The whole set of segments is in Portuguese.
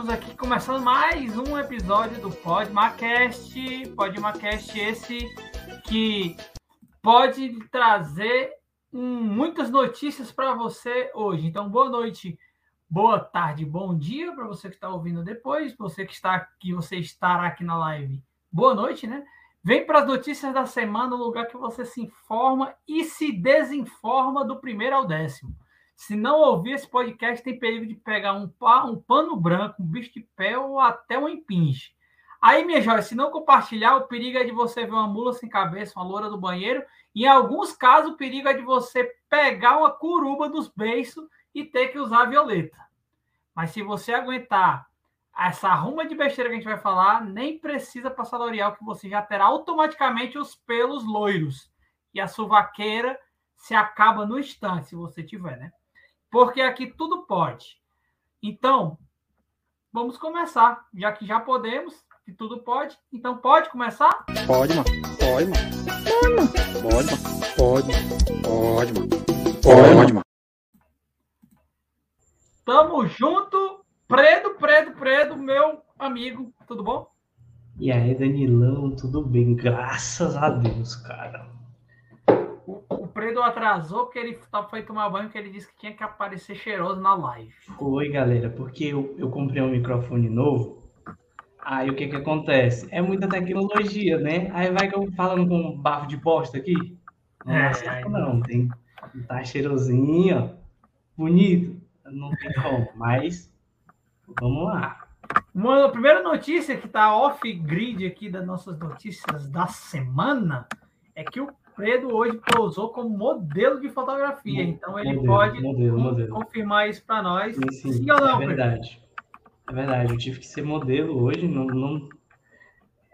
Estamos aqui começando mais um episódio do Podmacast. Podmacast esse que pode trazer um, muitas notícias para você hoje. Então, boa noite, boa tarde, bom dia para você que está ouvindo depois, você que está aqui, você estará aqui na live. Boa noite, né? Vem para as notícias da semana, o lugar que você se informa e se desinforma do primeiro ao décimo. Se não ouvir esse podcast, tem perigo de pegar um, um pano branco, um bicho de pé ou até um empinche. Aí, minha joia, se não compartilhar, o perigo é de você ver uma mula sem cabeça, uma loura do banheiro. Em alguns casos, o perigo é de você pegar uma curuba dos beiços e ter que usar violeta. Mas se você aguentar essa arruma de besteira que a gente vai falar, nem precisa passar L'Oreal, que você já terá automaticamente os pelos loiros. E a suvaqueira se acaba no instante, se você tiver, né? Porque aqui tudo pode. Então, vamos começar. Já que já podemos, que tudo pode. Então, pode começar? Pode, mano. Pode, mano. Pode, mano. Pode, mano. Pode, mano. Pode, mano. Tamo junto Predo, Predo, Predo, meu amigo, tudo bom? E aí, Danilão, tudo bem? Graças a Deus, cara. O, o Predo atrasou porque ele foi tomar banho, porque ele disse que tinha que aparecer cheiroso na live. Foi, galera, porque eu, eu comprei um microfone novo. Aí o que que acontece? É muita tecnologia, né? Aí vai que eu falando com um bafo de bosta aqui. Não é, é não, tem. Tá cheirosinho, bonito. Não tem como, mas Vamos lá. Uma primeira notícia que está off-grid aqui das nossas notícias da semana é que o Fredo hoje pousou como modelo de fotografia. Então ele modelo, pode modelo, modelo. confirmar isso para nós. Sim, sim, sim não, é verdade. É verdade, eu tive que ser modelo hoje. Não, não...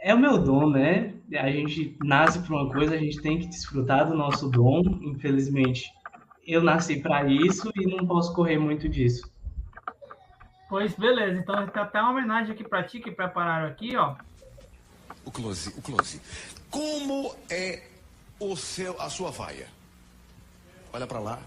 É o meu dom, né? A gente nasce para uma coisa, a gente tem que desfrutar do nosso dom. Infelizmente, eu nasci para isso e não posso correr muito disso. Pois beleza, então tem até uma homenagem aqui para ti que prepararam aqui, ó. O close, o close. Como é o seu, a sua vaia? Olha para lá.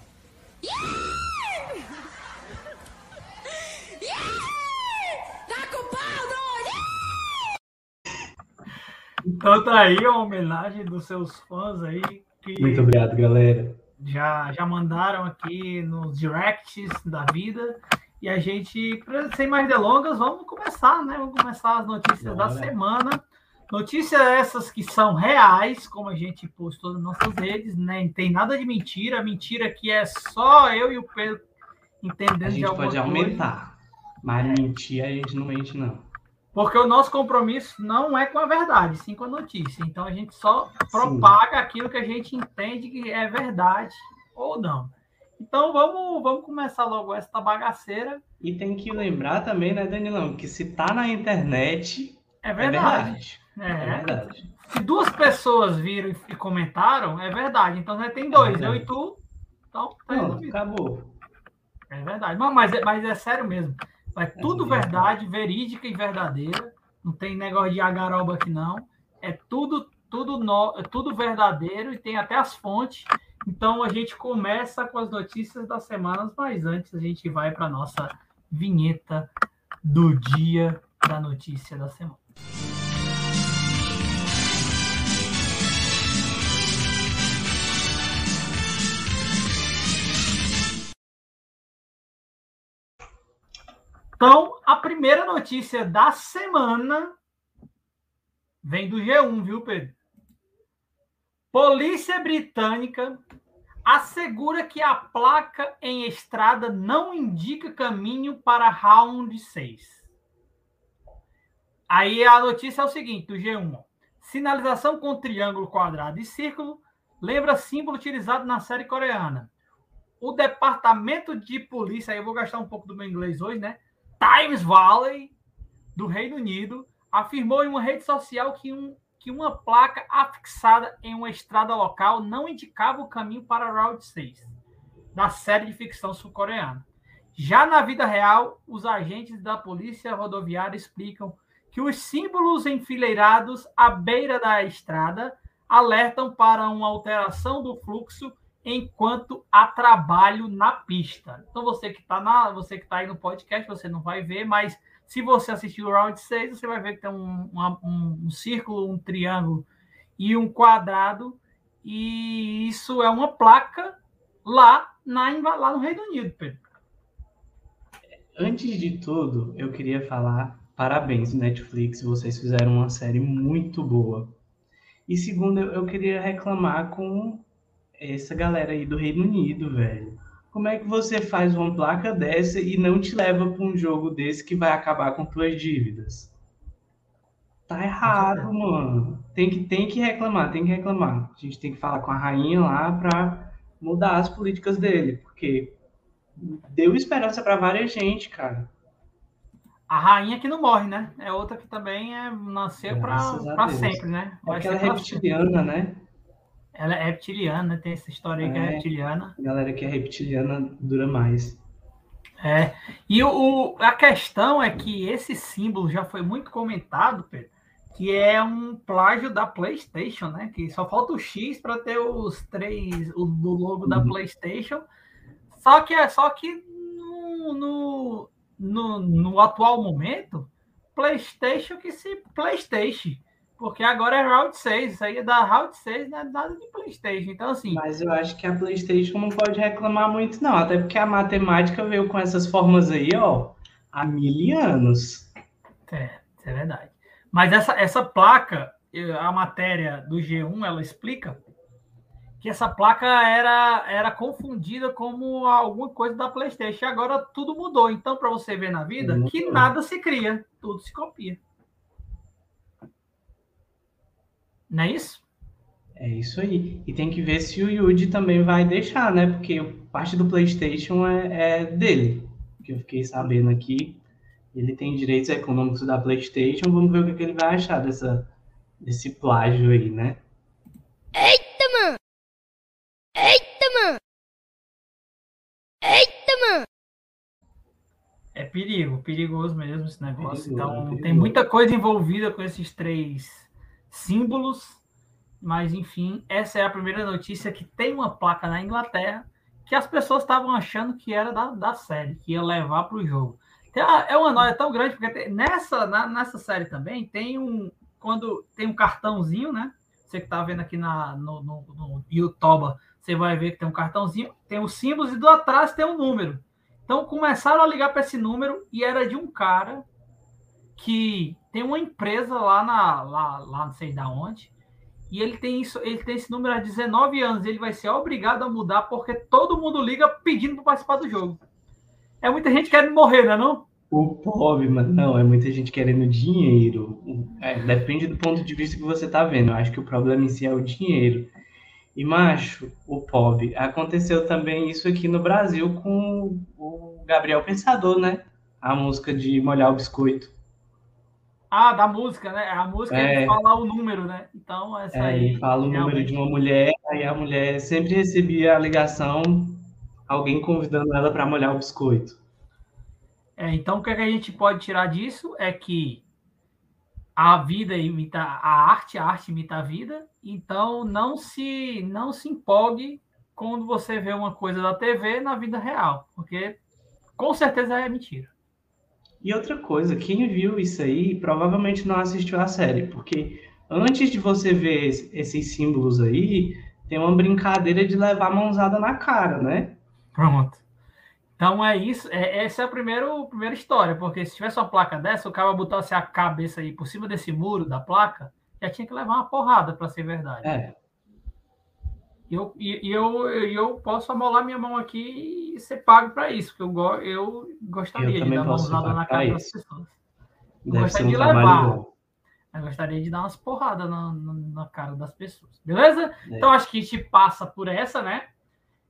Então tá aí a homenagem dos seus fãs aí. Que Muito obrigado, galera. Já, já mandaram aqui nos directs da vida. E a gente, sem mais delongas, vamos começar, né? Vamos começar as notícias Bora. da semana. Notícias essas que são reais, como a gente postou nas nossas redes, né? Não tem nada de mentira. Mentira que é só eu e o Pedro entendendo a gente de pode aumentar, mas mentir a gente não mente, não. Porque o nosso compromisso não é com a verdade, sim com a notícia. Então a gente só propaga sim. aquilo que a gente entende que é verdade ou não. Então vamos, vamos começar logo essa bagaceira. E tem que lembrar também, né, Danilão, que se tá na internet. É verdade. É verdade. É. é verdade. Se duas pessoas viram e comentaram, é verdade. Então já tem dois, é eu e tu. Então tá Não, acabou. É verdade. Mas, mas, é, mas é sério mesmo. É tudo verdade, verídica e verdadeira. Não tem negócio de agaroba aqui, não. É tudo, tudo, no, é tudo verdadeiro e tem até as fontes. Então a gente começa com as notícias das semanas, mas antes a gente vai para a nossa vinheta do dia da notícia da semana. Então, a primeira notícia da semana vem do G1, viu, Pedro? Polícia Britânica assegura que a placa em estrada não indica caminho para round 6. Aí a notícia é o seguinte, do G1. Sinalização com triângulo, quadrado e círculo lembra símbolo utilizado na série coreana. O departamento de polícia, aí eu vou gastar um pouco do meu inglês hoje, né? Times Valley, do Reino Unido, afirmou em uma rede social que um que uma placa afixada em uma estrada local não indicava o caminho para Route 6, da série de ficção sul-coreana. Já na vida real, os agentes da polícia rodoviária explicam que os símbolos enfileirados à beira da estrada alertam para uma alteração do fluxo enquanto há trabalho na pista. Então você que está na, você que tá aí no podcast, você não vai ver, mas se você assistir o round 6, você vai ver que tem um, um, um círculo, um triângulo e um quadrado, e isso é uma placa lá, na, lá no Reino Unido, Pedro. Antes de tudo, eu queria falar parabéns, Netflix, vocês fizeram uma série muito boa. E segundo, eu queria reclamar com essa galera aí do Reino Unido, velho. Como é que você faz uma placa dessa e não te leva para um jogo desse que vai acabar com tuas dívidas? Tá errado, mano. Tem que, tem que reclamar, tem que reclamar. A gente tem que falar com a rainha lá para mudar as políticas dele, porque deu esperança para várias gente, cara. A rainha que não morre, né? É outra que também é, nasceu para sempre, né? Vai Aquela reptiliana, né? Ela é reptiliana, tem essa história aí é, que é reptiliana. A galera que é reptiliana dura mais. É. E o, a questão é que esse símbolo já foi muito comentado, Pedro, que é um plágio da PlayStation, né? Que só falta o X para ter os três, o do logo uhum. da PlayStation. Só que é só que no, no, no, no atual momento, PlayStation que se PlayStation. Porque agora é Round 6, isso aí é da Round 6, não é nada de Playstation. Então, assim. Mas eu acho que a Playstation não pode reclamar muito, não. Até porque a matemática veio com essas formas aí, ó, há mil anos. É, isso é verdade. Mas essa, essa placa, a matéria do G1, ela explica que essa placa era, era confundida como alguma coisa da PlayStation. Agora tudo mudou. Então, para você ver na vida, que nada se cria, tudo se copia. Não é isso? É isso aí. E tem que ver se o Yuji também vai deixar, né? Porque parte do PlayStation é, é dele. Que eu fiquei sabendo aqui. Ele tem direitos econômicos da PlayStation. Vamos ver o que, que ele vai achar dessa, desse plágio aí, né? Eita, mano! Eita, mano! Eita, mano! É perigo, perigoso mesmo esse negócio. Perigoso, então, perigoso. tem muita coisa envolvida com esses três símbolos, mas enfim, essa é a primeira notícia que tem uma placa na Inglaterra que as pessoas estavam achando que era da, da série, que ia levar para o jogo. é uma noia tão grande, porque nessa, na, nessa série também tem um. Quando tem um cartãozinho, né? Você que está vendo aqui na, no, no, no YouTube, você vai ver que tem um cartãozinho, tem os símbolos e do atrás tem um número. Então começaram a ligar para esse número e era de um cara que tem uma empresa lá na lá, lá não sei da onde e ele tem isso ele tem esse número há 19 anos ele vai ser obrigado a mudar porque todo mundo liga pedindo para participar do jogo. É muita gente querendo morrer não é não? O pobre mas não é muita gente querendo dinheiro. É, depende do ponto de vista que você está vendo. Eu acho que o problema em si é o dinheiro. E macho o pobre. Aconteceu também isso aqui no Brasil com o Gabriel Pensador né? A música de molhar o biscoito ah, da música, né? A música é. ele fala o número, né? Então, essa é, aí. Ele fala o realmente... número de uma mulher, aí a mulher sempre recebia a ligação, alguém convidando ela para molhar o biscoito. É, então, o que, é que a gente pode tirar disso é que a vida imita a arte, a arte imita a vida. Então, não se, não se empolgue quando você vê uma coisa da TV na vida real, porque com certeza é mentira. E outra coisa, quem viu isso aí provavelmente não assistiu a série, porque antes de você ver esses símbolos aí, tem uma brincadeira de levar a mãozada na cara, né? Pronto. Então é isso, é, essa é a primeira, a primeira história, porque se tivesse uma placa dessa, o cara botasse a cabeça aí por cima desse muro da placa, já tinha que levar uma porrada para ser verdade. É. E eu, e, eu, eu posso amolar minha mão aqui e ser pago para isso, porque eu, eu gostaria eu de dar uma usada na cara das pessoas. Eu Deve gostaria um de levar. Eu gostaria de dar umas porradas na, na, na cara das pessoas. Beleza? É. Então acho que a gente passa por essa, né?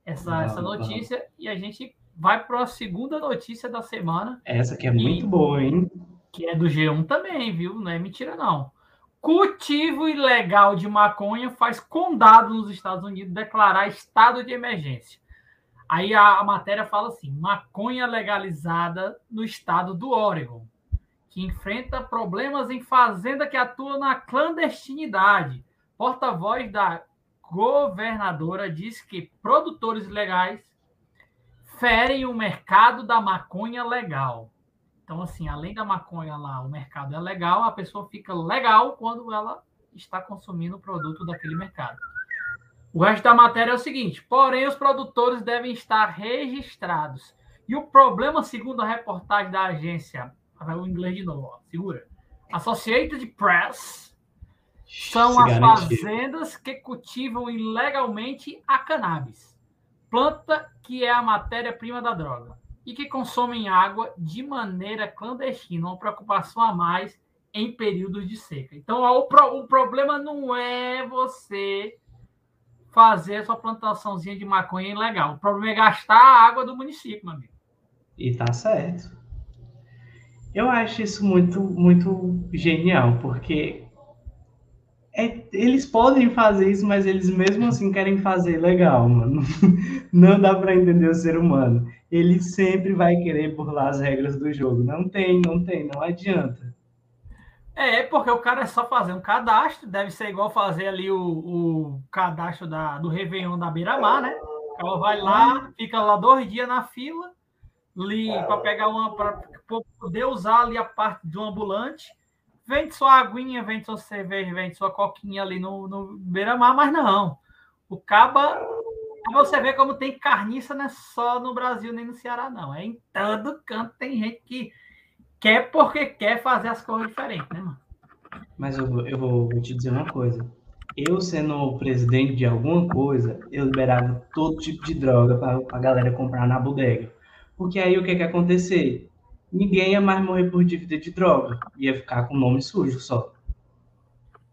Essa, não, essa notícia não. e a gente vai para a segunda notícia da semana. Essa que é muito boa, hein? Que é do G1 também, viu? Não é mentira, não. Cultivo ilegal de maconha faz condado nos Estados Unidos declarar estado de emergência. Aí a, a, matéria fala assim: maconha legalizada no estado do Oregon, que enfrenta problemas em fazenda que atua na clandestinidade. porta-voz da governadora disse que produtores legais ferem o mercado da maconha legal. Então, assim, além da maconha lá, o mercado é legal, a pessoa fica legal quando ela está consumindo o produto daquele mercado. O resto da matéria é o seguinte: porém, os produtores devem estar registrados. E o problema, segundo a reportagem da agência, o inglês de novo, ó, segura. Associated Press, são Se as fazendas que cultivam ilegalmente a cannabis, planta que é a matéria-prima da droga, e que consomem água de maneira clandestina, uma preocupação a mais em períodos de seca. Então, ó, o, pro- o problema não é você fazer a sua plantaçãozinha de maconha ilegal. O problema é gastar a água do município, meu amigo. E tá certo. Eu acho isso muito, muito genial, porque é- eles podem fazer isso, mas eles mesmo assim querem fazer legal, mano. Não dá pra entender o ser humano. Ele sempre vai querer burlar as regras do jogo. Não tem, não tem, não adianta. É, porque o cara é só fazer um cadastro, deve ser igual fazer ali o, o cadastro da, do Réveillon da Beira-Mar, né? O cara vai lá, fica lá dois dias na fila, para pegar uma, para poder usar ali a parte do ambulante, vende sua aguinha, vende sua cerveja, vende sua coquinha ali no, no Beira-Mar, mas não. O caba, você vê como tem carniça, não é só no Brasil nem no Ceará, não. É em todo canto tem gente que quer porque quer fazer as coisas diferentes, né, mano? Mas eu, vou- eu vou, te dizer uma coisa. Eu, sendo o presidente de alguma coisa, eu liberava todo tipo de droga para a galera comprar na bodega. Porque aí o que que ia acontecer? Ninguém ia mais morrer por dívida de droga. Ia ficar com o nome sujo só.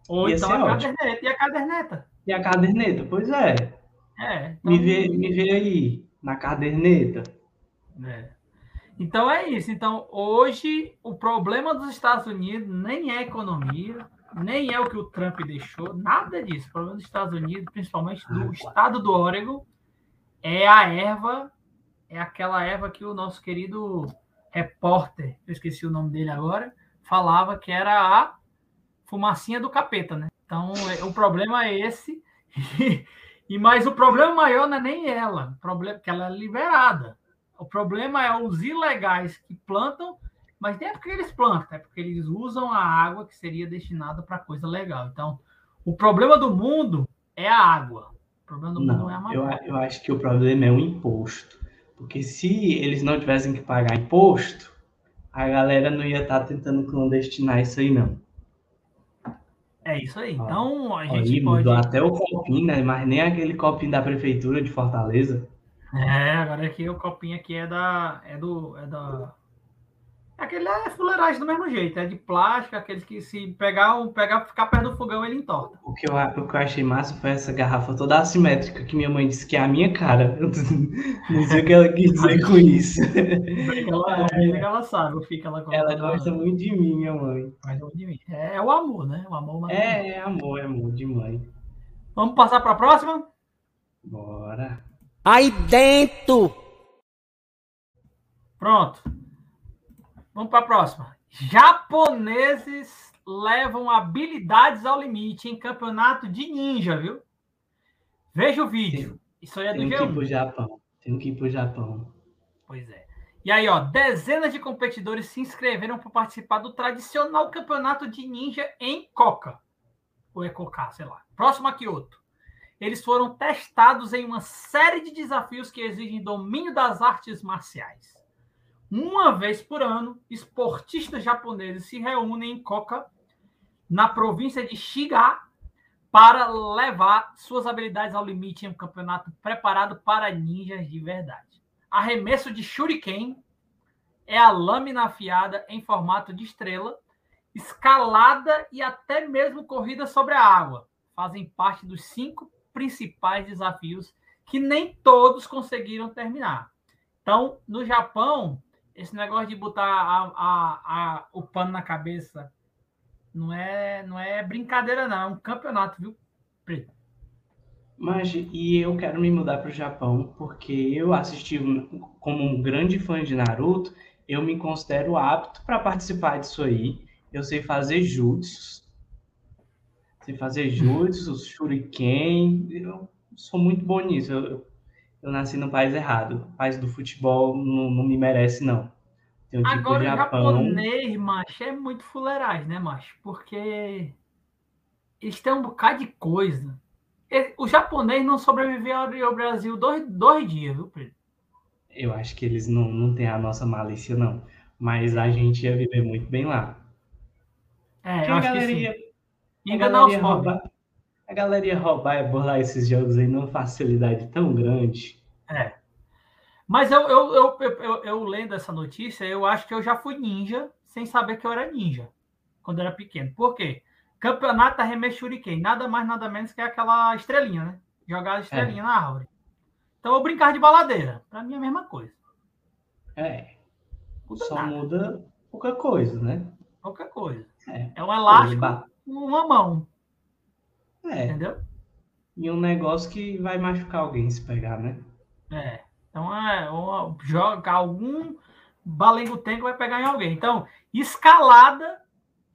Ou Ia então a ótimo. caderneta. E a caderneta? E a caderneta? Pois é. É. Então, Me vê, me vê aí, na caderneta. é. Então é isso. Então, hoje, o problema dos Estados Unidos nem é a economia, nem é o que o Trump deixou, nada disso. O problema dos Estados Unidos, principalmente do estado do Oregon, é a erva, é aquela erva que o nosso querido repórter, eu esqueci o nome dele agora, falava que era a fumacinha do capeta, né? Então, é- o problema é esse. E mas o problema maior não é nem ela, o problema é que ela é liberada. O problema é os ilegais que plantam, mas nem é porque eles plantam, é porque eles usam a água que seria destinada para coisa legal. Então, o problema do mundo é a água. O problema do mundo não, é a Não, eu, eu acho que o problema é o imposto. Porque se eles não tivessem que pagar imposto, a galera não ia estar tentando clandestinar isso aí, não. É isso aí. Então, a gente Aí pode. até o copinho, né? Mas nem aquele copinho da prefeitura de Fortaleza. É, agora aqui o copinho aqui é da. É do. É da. Aquele é fuleiragem do mesmo jeito, é de plástico, aqueles que se pegar, um- pegar ficar perto do fogão, ele entorta. O que, eu, o que eu achei massa foi essa garrafa toda assimétrica que minha mãe disse que é a minha cara. Eu não sei o que ela quis dizer com isso. Ela, é, ela sabe que ela Ela gosta muito de mim, minha mãe. De mim. É, é o amor, né? O amor. É, é amor, é amor de mãe. Vamos passar para a próxima? Bora. Aí dentro! Pronto. Vamos para a próxima. Japoneses levam habilidades ao limite em campeonato de ninja, viu? Veja o vídeo. Isso aí é do Tenho que ir G1. pro Japão. Tenho que ir pro Japão. Pois é. E aí, ó, dezenas de competidores se inscreveram para participar do tradicional campeonato de ninja em Coca. Ou é Coca, sei lá. Próximo a Kyoto. Eles foram testados em uma série de desafios que exigem domínio das artes marciais. Uma vez por ano, esportistas japoneses se reúnem em Koka, na província de Shiga, para levar suas habilidades ao limite em um campeonato preparado para ninjas de verdade. Arremesso de shuriken é a lâmina afiada em formato de estrela, escalada e até mesmo corrida sobre a água. Fazem parte dos cinco principais desafios que nem todos conseguiram terminar. Então, no Japão, esse negócio de botar a, a, a, o pano na cabeça não é, não é brincadeira, não. É um campeonato, viu? Preto. Mas, e eu quero me mudar para o Japão, porque eu assisti como um grande fã de Naruto, eu me considero apto para participar disso aí. Eu sei fazer jutsu. Sei fazer jutsu, shuriken. Eu sou muito bom nisso. Eu, eu nasci no país errado. O país do futebol não, não me merece, não. Tem um tipo Agora, o Japão. japonês, macho, é muito fuleiragem, né, macho? Porque eles têm um bocado de coisa. O japonês não sobreviveu ao Brasil dois, dois dias, viu, Pedro? Eu acho que eles não, não têm a nossa malícia, não. Mas a gente ia viver muito bem lá. É, Porque eu acho que sim. ia, enganar os pobres. A galera ia roubar e burlar esses jogos aí numa facilidade tão grande. É. Mas eu, eu, eu, eu, eu- eu lendo essa notícia, eu acho que eu já fui ninja sem saber que eu era ninja quando era pequeno. Por quê? Campeonato Arremesso Shuriken, nada mais, nada menos que aquela estrelinha, né? Jogar a estrelinha na árvore. Então eu brincar de baladeira. Pra mim é a mesma coisa. É, Muda só nada. muda pouca coisa, né? Qualquer coisa. É. É um elástico uma mão, É, entendeu? e um negócio que vai machucar alguém se pegar, né? É. Então é joga algum balengo-tenco vai pegar em alguém. Então, escalada,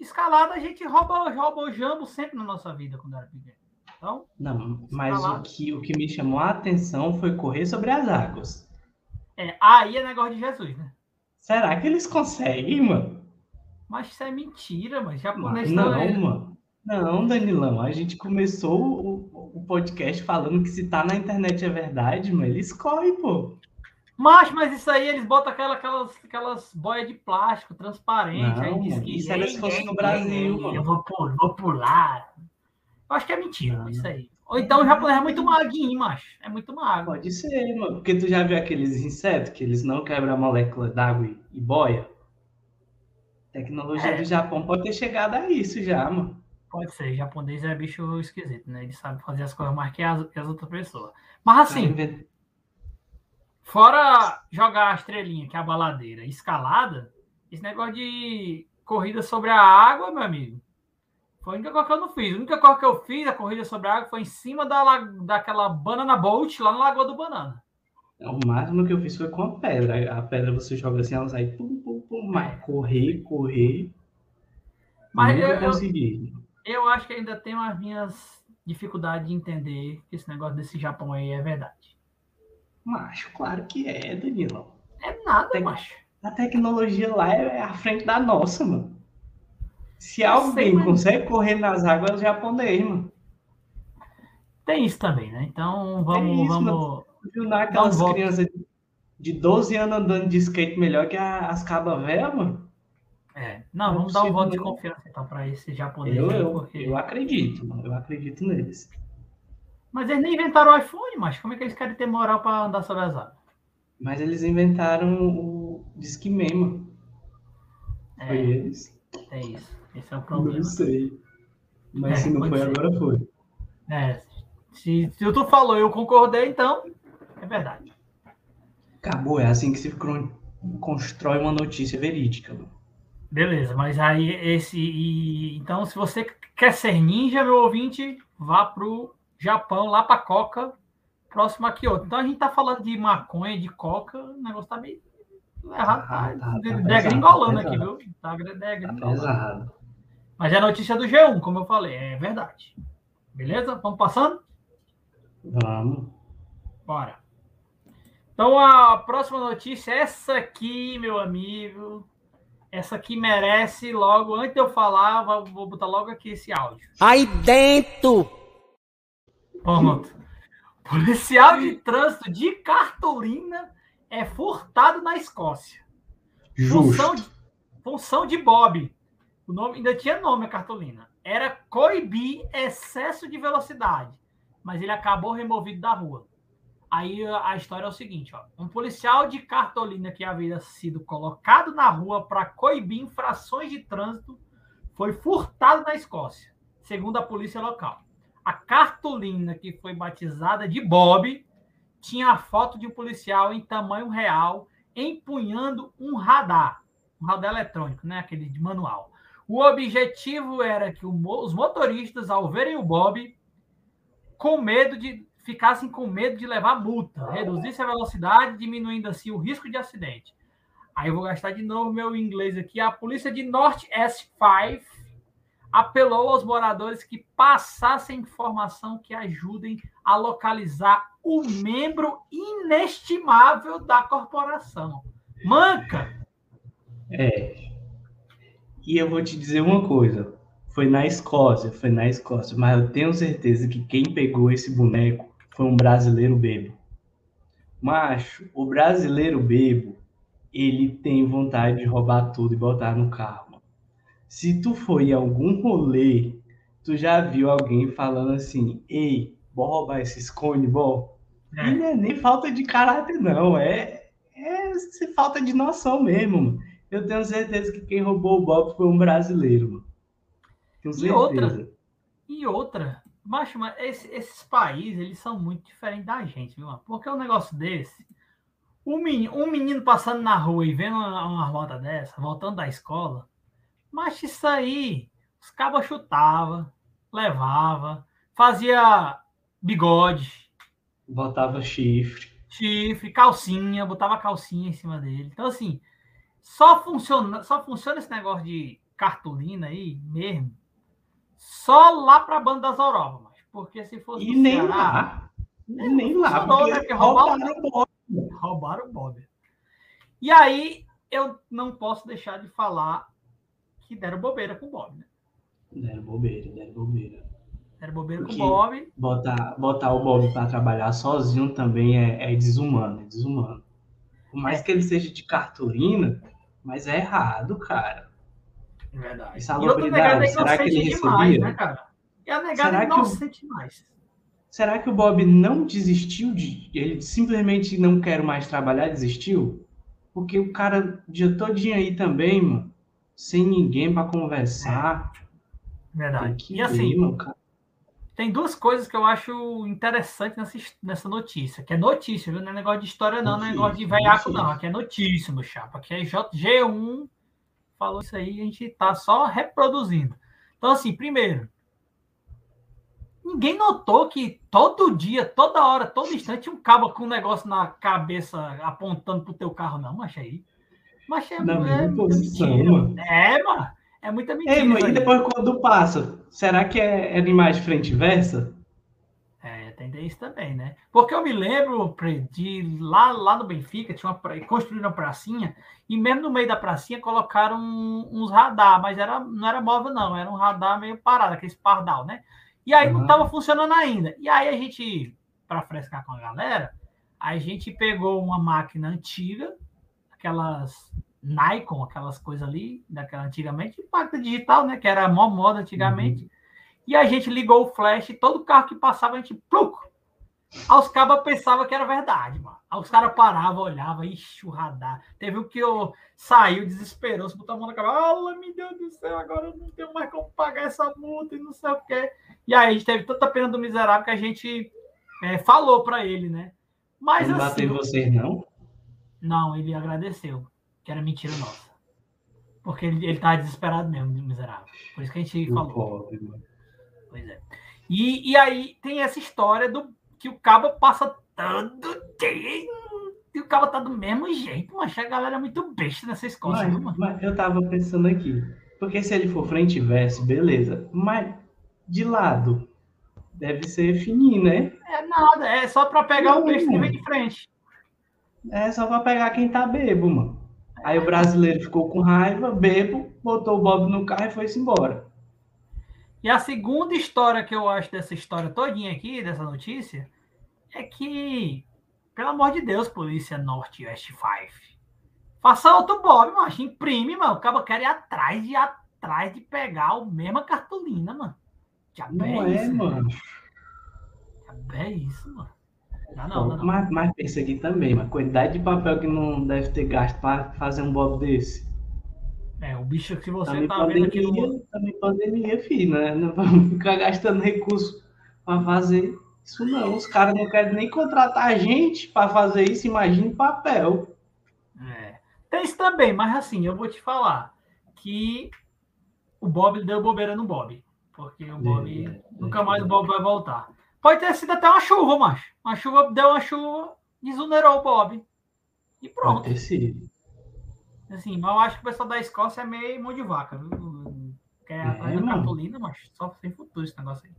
escalada a gente rouba, rouba o jambo sempre na nossa vida quando era pequeno. Então, Não, mas o que, o que me chamou a atenção foi correr sobre as águas. é, aí é negócio de Jesus, né? Será que eles conseguem, mano? Mas isso é mentira, mas japonês Não, não é. mano. Não, Danilão, a gente começou o, o podcast falando que se tá na internet é verdade, mas eles correm, pô. Mas, mas isso aí eles botam aquela, aquelas, aquelas boias de plástico transparente. aí Não, diz mano, que. isso se "Ei, fosse no Brasil, mano." Eu vou, vou pular. Eu acho que é mentira, Não. isso aí. Ou então o japonês é muito maguinho, macho. É muito magro. Pode ser, mano. Porque tu já viu aqueles insetos que eles não quebram a molécula d'água e, e boia? Tecnologia É. do Japão pode ter chegado a isso já, mano. Pode ser, japonês é bicho esquisito, né? Ele sabe fazer as coisas mais que as, que as outras pessoas. Mas Cara, assim, fora jogar a estrelinha, que é a baladeira, escalada, esse negócio de corrida sobre a água, meu amigo, foi a única coisa que eu não fiz. A única coisa que eu fiz, a corrida sobre a água, foi em cima da, la- daquela Banana Boat, lá na Lagoa do Banana. O máximo que eu fiz foi com a pedra. A pedra você joga assim, ela sai pum, pum, pum, mas correr, correr. Mas eu- consegui. Eu acho que ainda tenho as minhas dificuldades de entender que esse negócio desse Japão aí é verdade. Macho, claro que é, Danilo. É nada, Tem- macho. A tecnologia lá é à frente da nossa, mano. Se alguém sei, mas- consegue correr nas águas, é o japonês, mano. Tem isso também, né? Então vamos, isso, vamos. Viu lá aquelas crianças de 12 anos andando de skate melhor que as cabas velhas, mano? Não, Não é vamos dar um voto de não. confiança então para esse japonês Eu, eu, porque. eu acredito. Eu acredito neles. Mas eles nem inventaram o iPhone, mas como é que eles querem ter moral para andar sobre as águas? Mas eles inventaram o mano. Foi É, eles? é isso. Esse é o Não problema. sei. Mas É, se não foi ser. agora, foi. É, se, se tu falou e eu concordei, então é verdade. Acabou, é assim que se constrói uma notícia verídica, mano. Beleza, mas aí esse. e- então, se você quer ser ninja, meu ouvinte, vá pro Japão, lá pra Coca, próximo aqui outro. Então a gente tá falando de maconha, de coca, o negócio tá meio errado. Tá, Ah, tá, tá degringolando pesado, aqui, tá viu? Tá Tá degringolando. pesado. Mas é notícia do G1, como eu falei, é verdade. Beleza? Vamos passando? Vamos. Bora. Então a próxima notícia, essa aqui, meu amigo. Essa aqui merece logo, antes de eu falar, vou vou botar logo aqui esse áudio. Aí dentro! Pronto. Policial de trânsito de cartolina é furtado na Escócia. Função de, função de Bob. O nome ainda tinha nome a cartolina. Era coibir excesso de velocidade, mas ele acabou removido da rua. Aí a história é o seguinte, ó. Um policial de cartolina que havia sido colocado na rua para coibir infrações de trânsito foi furtado na Escócia, segundo a polícia local. A cartolina que foi batizada de Bob tinha a foto de um policial em tamanho real empunhando um radar, um radar eletrônico, né, aquele de manual. O objetivo era que os motoristas, ao verem o Bob, com medo de ficassem com medo de levar multa, reduzisse a velocidade, diminuindo assim o risco de acidente. Aí eu vou gastar de novo meu inglês aqui. A polícia de North S5 apelou aos moradores que passassem informação que ajudem a localizar o membro inestimável da corporação. Manca! É. E eu vou te dizer uma coisa. Foi na Escócia, foi na Escócia, mas eu tenho certeza que quem pegou esse boneco foi um brasileiro bebo. Macho, o brasileiro bebo, ele tem vontade de roubar tudo e botar no carro. Se tu for em algum rolê, tu já viu alguém falando assim, ei, bora roubar esses cones, bom? É. E não é nem falta de caráter, não. É, é falta de noção mesmo, mano. Eu tenho certeza que quem roubou o Bob foi um brasileiro, mano. Tenho E certeza. outra? E outra, macho, mas esse- esses países, eles são muito diferentes da gente, viu, mano? Porque um negócio desse, um menino, um menino passando na rua e vendo uma, uma roda dessa, voltando da escola, mas isso aí, os cabas chutavam, levava, fazia bigode, Botava chifre. chifre, calcinha, botava calcinha em cima dele. Então, assim, só funciona, só funciona esse negócio de cartolina aí mesmo, só lá pra banda das Europa, mas porque se fosse E nem Ceará, lá. E nem lá. funcionou, Porque né? Porque roubaram- roubaram o Bob. roubaram o Bob. E aí, eu não posso deixar de falar que deram bobeira com o Bob, né? Deram bobeira, deram bobeira. Deram bobeira com o Porque- Bob. Botar, botar o Bob para trabalhar sozinho também é, é desumano, é desumano. Por mais É. que ele seja de cartolina, mas é errado, cara. Verdade. Essa E outra negada é salubridade, será que ele inocente demais, recebia? né, cara? E a negada Será é que o- inocente demais. Será que o Bob não desistiu de. Ele simplesmente não quer mais trabalhar, desistiu? Porque o cara o dia todinho aí também, mano, sem ninguém para conversar. Tem Verdade. que E assim, mano, cara. tem duas coisas que eu acho interessantes nessa, nessa notícia, que é notícia, viu? Não é negócio de história, não, não é Notícia, negócio de notícia. não. Aqui é notícia, meu chapa. Aqui é J- G1 falou isso aí, a gente tá só reproduzindo. Então, assim, primeiro, ninguém notou que todo dia, toda hora, todo instante, um cabo com um negócio na cabeça apontando pro teu carro, não, mas aí. Mas é, Na é muita posição, mentira. mano. É, mano. É muita mentira. Ei, isso e depois quando passa? Será que é, é animais de frente e versa? Tem isso também, né? Porque eu me lembro de lá, lá no Benfica, tinha uma, pra- construíram uma pracinha, e mesmo no meio da pracinha colocaram um- uns radar, mas era, não era móvel, não, era um radar meio parado, aquele pardal, né? E aí não Uhum. estava funcionando ainda. E aí a gente, para frescar com a galera, a gente pegou uma máquina antiga, aquelas Nikon, aquelas coisas ali, daquela antigamente, máquina digital, né? Que era mó moda antigamente. E a gente ligou o flash, todo carro que passava, a gente pluc. Aí os cabas pensavam que era verdade, mano. Aí os caras paravam, olhavam, ixi, o radar. Teve o que eu saiu, desesperou, se botou a mão na cabeça. Ah, meu Deus do céu, agora eu não tenho mais como pagar essa multa e não sei o quê. E aí a gente teve tanta pena do miserável que a gente é, falou pra ele, né? Mas não assim. bateu em vocês, não? Não, ele agradeceu, que era mentira nossa. Porque ele, ele tava desesperado mesmo, miserável. Por isso que a gente O falou. pobre, mano. Pois é. E, e aí tem essa história do que o cabo passa todo dia e o cabo tá do mesmo jeito, mas a galera é muito besta nessa escola, Mas, mas eu tava pensando aqui. Porque se ele for frente e verso, beleza. Mas de lado, deve ser fininho, né? É nada, é só pra pegar o Não, peixe que vem de frente. É só pra pegar quem tá bebo, mano. Aí o brasileiro ficou com raiva, bebo, botou o Bob no carro e foi-se embora. E a segunda história que eu acho dessa história todinha aqui, dessa notícia, é que, pelo amor de Deus, Polícia Norte-West 5, faça outro Bob, mano. Imprime, mano. O cabo quer ir atrás de atrás de pegar a mesma cartolina, mano. Já Não é, isso, mano. Já é isso, mano. Não, não, não, não. Mas, mas pensa aqui também, mas quantidade de papel que não deve ter gasto pra fazer um Bob desse. É, o bicho que você Também tá vendo aqui pandemia, no. também pandemia, filho, né? Não vamos ficar gastando recurso pra fazer isso não. Os caras não querem nem contratar a gente pra fazer isso, imagine papel. É. Tem isso também, mas assim, eu vou te falar que o Bob deu bobeira no Bob. Porque o Bob. É, nunca mais o Bob vai voltar. Pode ter sido até uma chuva, macho. Uma chuva deu uma chuva, desunerou o Bob. E Pode pronto. ter sido. Assim, mas eu acho que o pessoal da Escócia é meio mão de vaca, viu? quer É, atrás da mano. cartolina, mas só sem futuro esse negócio aí.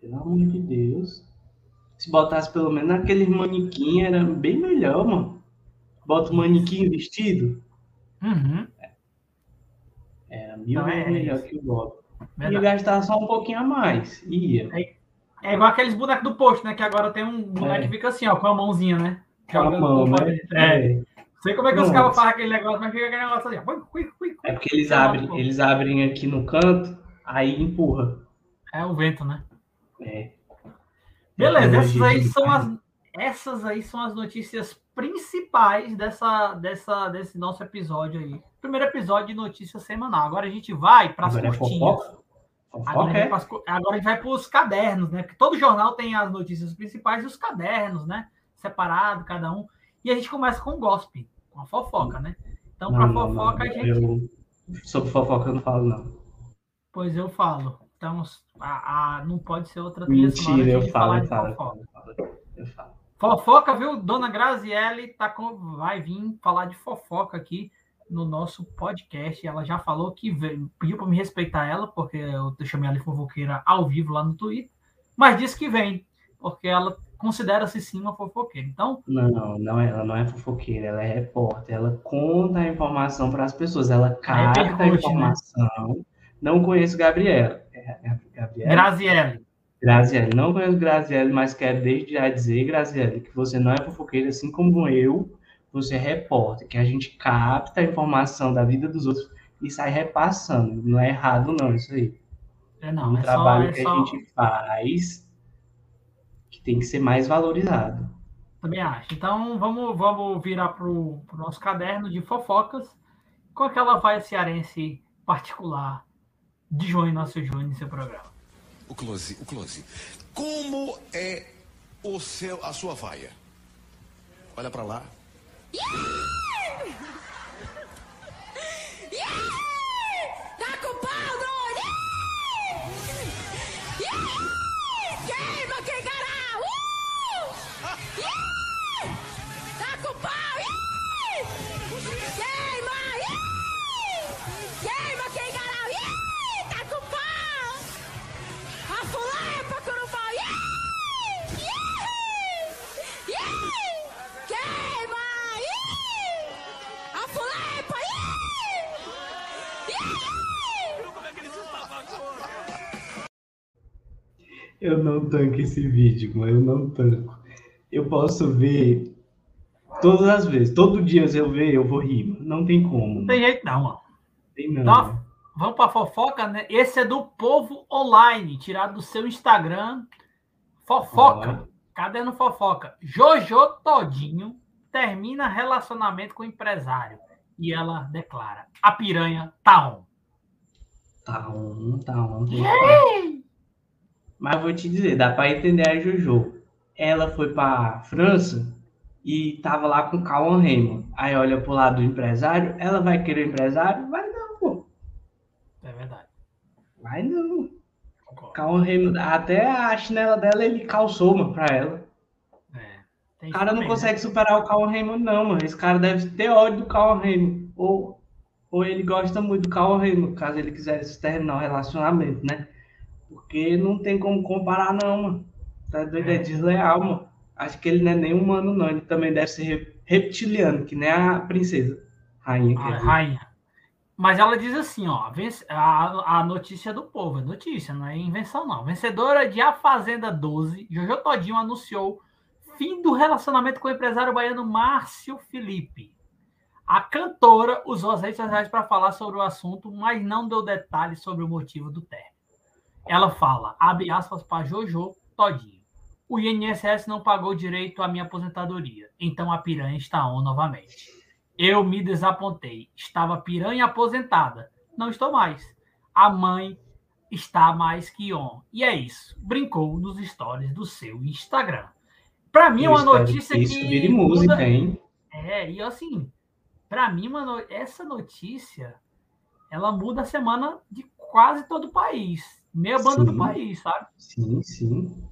Pelo amor de Deus. Se botasse pelo menos aqueles manequim, era bem melhor, mano. Bota o manequim vestido, Uhum, era mil é vezes melhor isso. que o golpe. Verdade. gastar só um pouquinho a mais. Ia. É igual aqueles bonecos do posto, né? Que agora tem um boneco É. que fica assim, ó, com a mãozinha, né? Com a mão, né? É. Sei como é que os Pronto. caras fazem aquele negócio, mas fica aquele negócio assim. Ui, ui, ui. É porque eles abrem, eles abrem aqui no canto, aí empurra. É o vento, né? É. Beleza, essas Tecnologia aí são as, essas aí são as notícias principais dessa, dessa, desse nosso episódio aí. Primeiro episódio de notícia semanal. Agora a gente vai para as é curtinhas. fofoca? Agora, a é? pras agora a gente vai para os cadernos, né? Porque todo jornal tem as notícias principais e os cadernos, né? Separado, cada um. E a gente começa com o gossip, com a fofoca, né? Então, para fofoca, não, a gente. eu- Sobre fofoca eu não falo, não. Pois eu falo. Então, a, a- não pode ser outra trilha Mentira, eu falo, eu falo, eu falo, eu falo. Fofoca, viu? Dona Graziele tá com... vai vir falar de fofoca aqui no nosso podcast. Ela já falou que veio, pediu para me respeitar ela, porque eu chamei ela de fofoqueira ao vivo lá no Twitter, mas disse que vem, porque ela considera-se sim uma fofoqueira. Então, Não, não, é- ela não é fofoqueira, ela é repórter. Ela conta a informação para as pessoas, ela capta a né? informação. Não conheço Gabriela. É, é Gabriela? Graziele, Graziele, não conheço Graziele, mas quero desde já dizer, Graziele, que você não é fofoqueira, assim como eu, você é repórter, que a gente capta a informação da vida dos outros e sai repassando. Não é errado, não, isso aí. é não, um é só, trabalho é que só- a gente faz tem que ser mais valorizado. também acho. Então, vamos, vamos virar pro, pro nosso caderno de fofocas com aquela vai cearense particular de João Inácio Júnior em seu programa. O close, o close. Como é o seu, a sua vaia? Olha pra lá. Tá Eu não tanco esse vídeo, mas eu não tanco. Eu posso ver todas as vezes. Todo dia se eu ver, eu vou rir. mano. Não tem como. Não tem jeito não, mano. Tem não. Então, vamos para fofoca, né? Esse é do Povo Online, tirado do seu Instagram. Fofoca. Caderno fofoca. Jojo Todinho termina relacionamento com empresário. E ela declara: a piranha tá on. Tá on, tá on. tem que- Mas vou te dizer, dá pra entender a Jojo. Ela foi pra França e tava lá com o Cauan Raymond. Aí olha pro lado do empresário, ela vai querer o empresário? Vai não, pô. É verdade. Vai não. Cauan Raymond, até a chinela dela ele calçou, mano, pra ela. É. O cara não também, né? consegue superar o Cauan Raymond, não, mano. Esse cara deve ter ódio do Cauan Raymond. Ou, ou ele gosta muito do Cauan Raymond, caso ele quisesse terminar o relacionamento, né? Porque não tem como comparar, não, mano. Tá doido? É É. desleal, mano. Acho que ele não é nem humano, não. Ele também deve ser re- reptiliano, que nem a princesa. Rainha, A dizer. rainha. Mas ela diz assim, ó, a, a notícia do povo, é notícia, não é invenção não. Vencedora de A Fazenda 12, Jojo Todinho anunciou fim do relacionamento com o empresário baiano Márcio Felipe. A cantora usou as redes sociais para falar sobre o assunto, mas não deu detalhes sobre o motivo do término. Ela fala, abre aspas para Jojo Todinho. O INSS não pagou direito à minha aposentadoria, então a piranha está on novamente. Eu me desapontei. Estava piranha aposentada. Não estou mais. A mãe está mais que on. E é isso. Brincou nos stories do seu Instagram. Para mim, é uma notícia que. Isso vire música, muda- hein? É, e assim, para mim, mano, essa notícia ela muda a semana de quase todo o país. Meia banda do Sim. país, sabe? Sim, sim.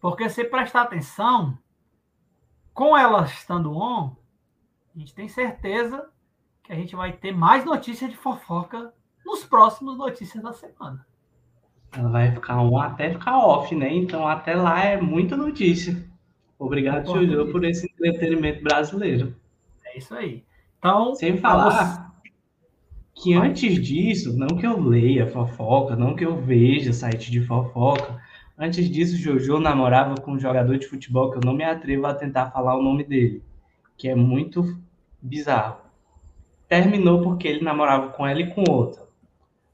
Porque se prestar atenção, com ela estando on, a gente tem certeza que a gente vai ter mais notícias de fofoca nos próximos Notícias da Semana. Ela vai ficar um até ficar off, né? Então até lá é muita notícia. Obrigado, nisso. por esse entretenimento brasileiro. É isso aí. Então, Sem falar que antes disso, não que eu leia fofoca, não que eu veja site de fofoca, antes disso, Jojo namorava com um jogador de futebol que eu não me atrevo a tentar falar o nome dele, que é muito bizarro. Terminou porque ele namorava com ela e com outra.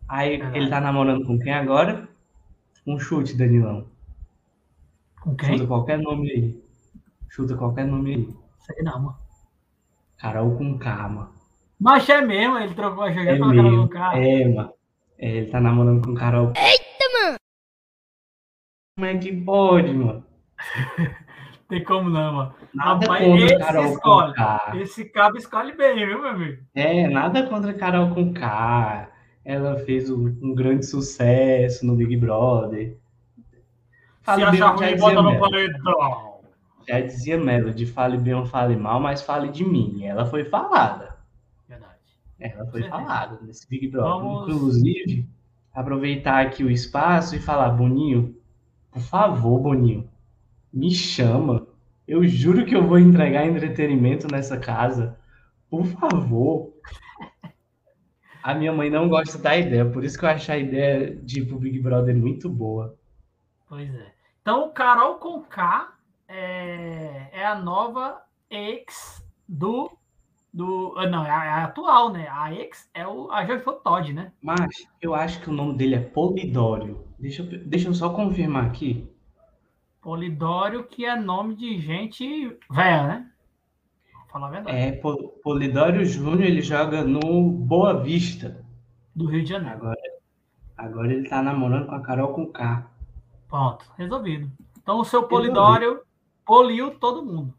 Aí Caralho. ele tá namorando com quem agora? Um chute, Danilão. Com Chuta quem? qualquer nome aí. Chuta qualquer nome aí. Sei não, mano. Carol com K, mano. Mas é mesmo, ele trocou a jogar É pela mesmo. cara. É, mano. É, ele tá namorando com Carol. Eita, mano! Como é que pode, mano? Tem como não, mano. Nada Rapaz, contra esse Carol escolhe. com. Esse cabo escolhe bem, viu, meu amigo? É, nada contra Carol com K. Ela fez um, um grande sucesso no Big Brother. Se bem, achar já ruim, dizia bota no Melo. paredão. Já dizia Melody, fale bem ou fale mal, mas fale de mim. Ela foi falada. Ela foi Certeza. falada nesse Big Brother. Vamos- Inclusive, aproveitar aqui o espaço e falar, Boninho, por favor, Boninho, me chama. Eu juro que eu vou entregar entretenimento nessa casa. Por favor. A minha mãe não gosta da ideia, por isso que eu acho a ideia de ir pro Big Brother muito boa. Pois é. Então, Carol com K é, é a nova ex do. Do ah, não, é a, é a atual, né? A ex é o, a Joyful Todd, né? Mas eu acho que o nome dele é Polidório. Deixa eu, deixa eu só confirmar aqui. Polidório, que é nome de gente velha, né? Vou falar a verdade. É, Po- Polidório Júnior, ele joga no Boa Vista. Do Rio de Janeiro. Agora, agora ele tá namorando com a Carol com K. Pronto, resolvido. Então, o seu Polidório poliu todo mundo.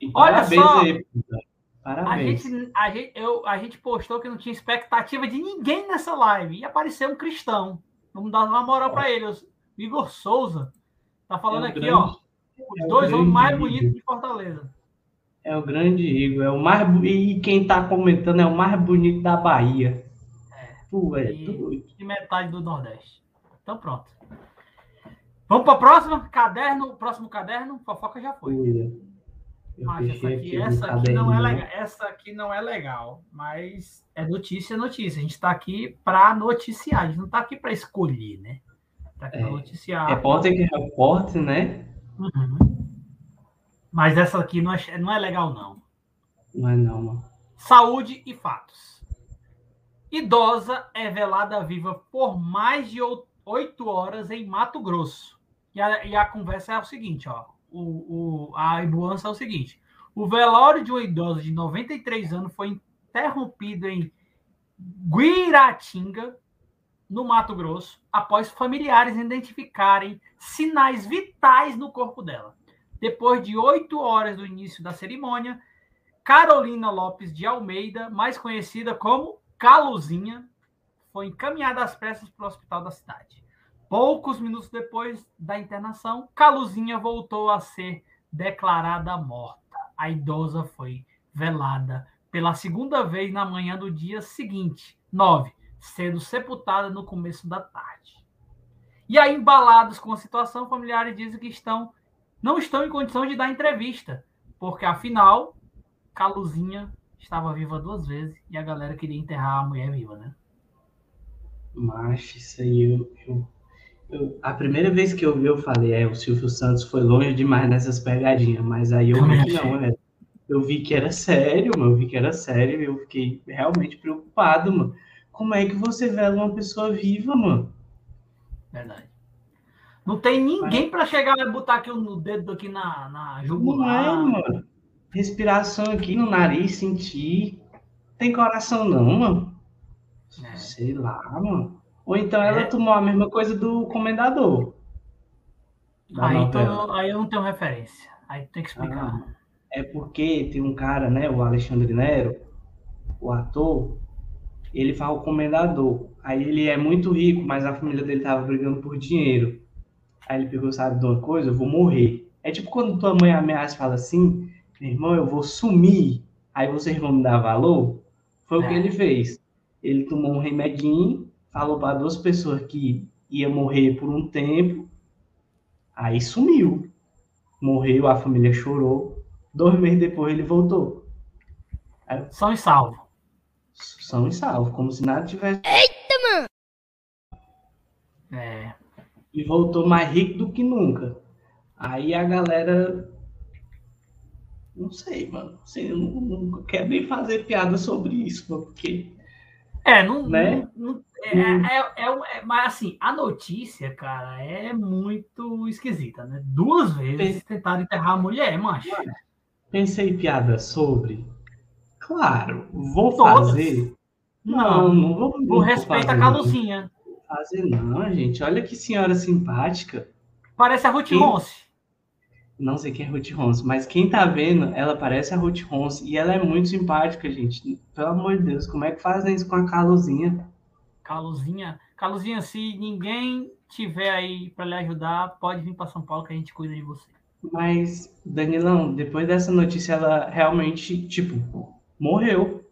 E Olha parabéns só. aí, puta. A Parabéns. gente, a, gente, eu, a gente postou que não tinha expectativa de ninguém nessa live. E apareceu um cristão. Vamos dar uma moral para ele. O Igor Souza tá falando É aqui, grande- ó. Os é dois homens mais bonitos de Fortaleza. É o grande Igor. É o mais, e quem tá comentando é o mais bonito da Bahia. Tu é E- doido. E metade do Nordeste. Então, pronto. Vamos para a próxima? Caderno, próximo caderno. Fofoca já foi. Cuida. Eu essa aqui, essa aqui não é legal. Essa aqui não é legal, mas é notícia, é notícia. A gente está aqui para noticiar, a gente não está aqui para escolher, né? Está aqui para É. noticiar. Repórter que repórter, né? Uhum. Mas essa aqui não é, não é legal, não. Não é não, mano. Saúde e fatos. Idosa é velada viva por mais de oito horas em Mato Grosso. E a, e a conversa é o seguinte, ó. O, o, a ibuança é o seguinte. O velório de uma idosa de 93 anos foi interrompido em Guiratinga, no Mato Grosso, após familiares identificarem sinais vitais no corpo dela. Depois de oito horas do início da cerimônia, Carolina Lopes de Almeida, mais conhecida como Caluzinha, foi encaminhada às pressas para o hospital da cidade. Poucos minutos depois da internação, Caluzinha voltou a ser declarada morta. A idosa foi velada pela segunda vez na manhã do dia seguinte, 9, sendo sepultada no começo da tarde. E aí, embalados com a situação, familiares dizem que estão, não estão em condição de dar entrevista, porque afinal Caluzinha estava viva duas vezes e a galera queria enterrar a mulher viva, né? Mas isso eu- eu- A primeira vez que eu vi, eu falei, é, o Silvio Santos foi longe demais nessas pegadinhas, mas aí eu vi que não, é. Eu vi que era sério, mano. Eu vi que era sério e eu fiquei realmente preocupado, mano. Como é que você vela uma pessoa viva, mano? Verdade. Não tem ninguém para chegar e botar aqui o dedo aqui na, na Não é, jugular. mano. Respiração aqui no nariz, sentir. Tem coração não, mano. É. Sei lá, mano. Ou então ela É. tomou a mesma coisa do comendador. da Aí, então, aí eu não tenho referência. Aí tem que explicar. Ah, É porque tem um cara, né, o Alexandre Nero, o ator, ele faz o comendador. Aí ele é muito rico, mas a família dele tava brigando por dinheiro. Aí ele pegou, sabe de uma coisa? Eu vou morrer. É tipo quando tua mãe ameaça e fala assim, meu irmão, eu vou sumir. Aí vocês vão me dar valor? Foi o que É. ele fez. ele tomou um remedinho, falou para duas pessoas que ia morrer por um tempo, aí sumiu. Morreu, a família chorou. Dois meses depois ele voltou. São e salvo. São e salvo, como se nada tivesse. É. E voltou mais rico do que nunca. Aí a galera. Não sei, mano. Assim, eu não, não quero nem fazer piada sobre isso, mano, porque. É, não. Né? não- não- é, é- é- é- mas assim, a notícia, cara, é muito esquisita, né? Duas vezes tentaram enterrar a mulher, macho. Pensei piada sobre. Claro, vou Todas. fazer. Não, não vou. não vou respeito fazer, a. Não vou fazer, não, gente. Olha que senhora simpática. Parece a Ruth Quem? Ronce. Não sei quem é Ruth Ronce, mas quem tá vendo, ela parece a Ruth Ronce e ela é muito simpática, gente. Pelo amor de Deus, como é que fazem isso com a Caluzinha? Caluzinha. Caluzinha, se ninguém tiver aí pra lhe ajudar, pode vir pra São Paulo que a gente cuida de você. Mas, Danilão, depois dessa notícia, ela realmente, tipo, morreu.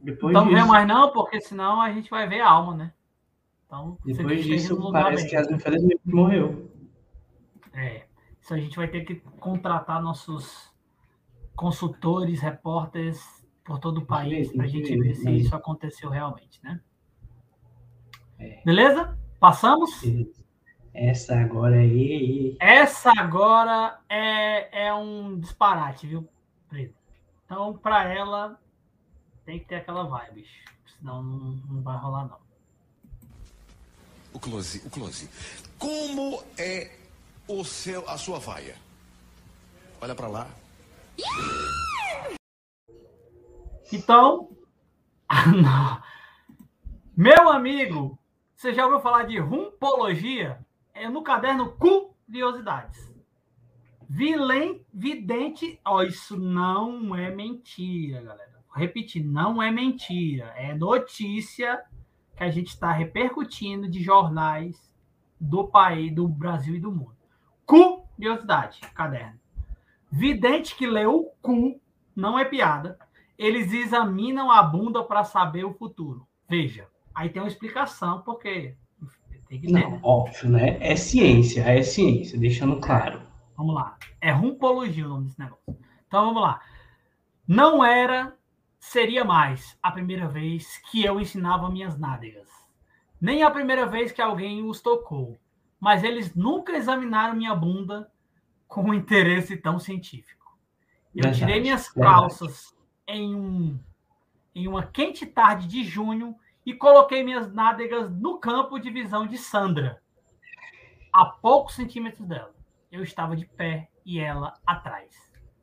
Depois Então não vê disso, mais não, porque senão a gente vai ver a alma, né? Então, depois disso parece bem. que ela infelizmente morreu. É, isso a gente vai ter que contratar nossos consultores, repórteres por todo o país para a gente ver, se isso aconteceu realmente, né? É. Beleza? Passamos? Essa agora aí. Essa agora é, é um disparate, viu, Preto? Então, para ela, tem que ter aquela vibe, bicho. Senão não, não vai rolar, não. O close, o close. Como é o seu, a sua vaia? Olha pra lá. Então, não. meu amigo, você já ouviu falar de rumpologia? É no caderno Curiosidades. Vilém, vidente, ó, isso não é mentira, galera. Vou repetir, não é mentira. É notícia que a gente está repercutindo de jornais do país, do Brasil e do mundo. Curiosidade, caderno. Vidente que leu o cu, não é piada, eles examinam a bunda para saber o futuro. Veja, aí tem uma explicação, porque tem que ter. Não, né? óbvio, né? É ciência, é ciência, deixando claro. Vamos lá. É rumpologia o nome desse negócio. Então vamos lá. Não era, seria mais a primeira vez que eu ensinava minhas nádegas. Nem a primeira vez que alguém os tocou. Mas eles nunca examinaram minha bunda com um interesse tão científico. Eu Verdade, tirei minhas verdade. calças em, um, em uma quente tarde de junho e coloquei minhas nádegas no campo de visão de Sandra, a poucos centímetros dela. Eu estava de pé e ela atrás,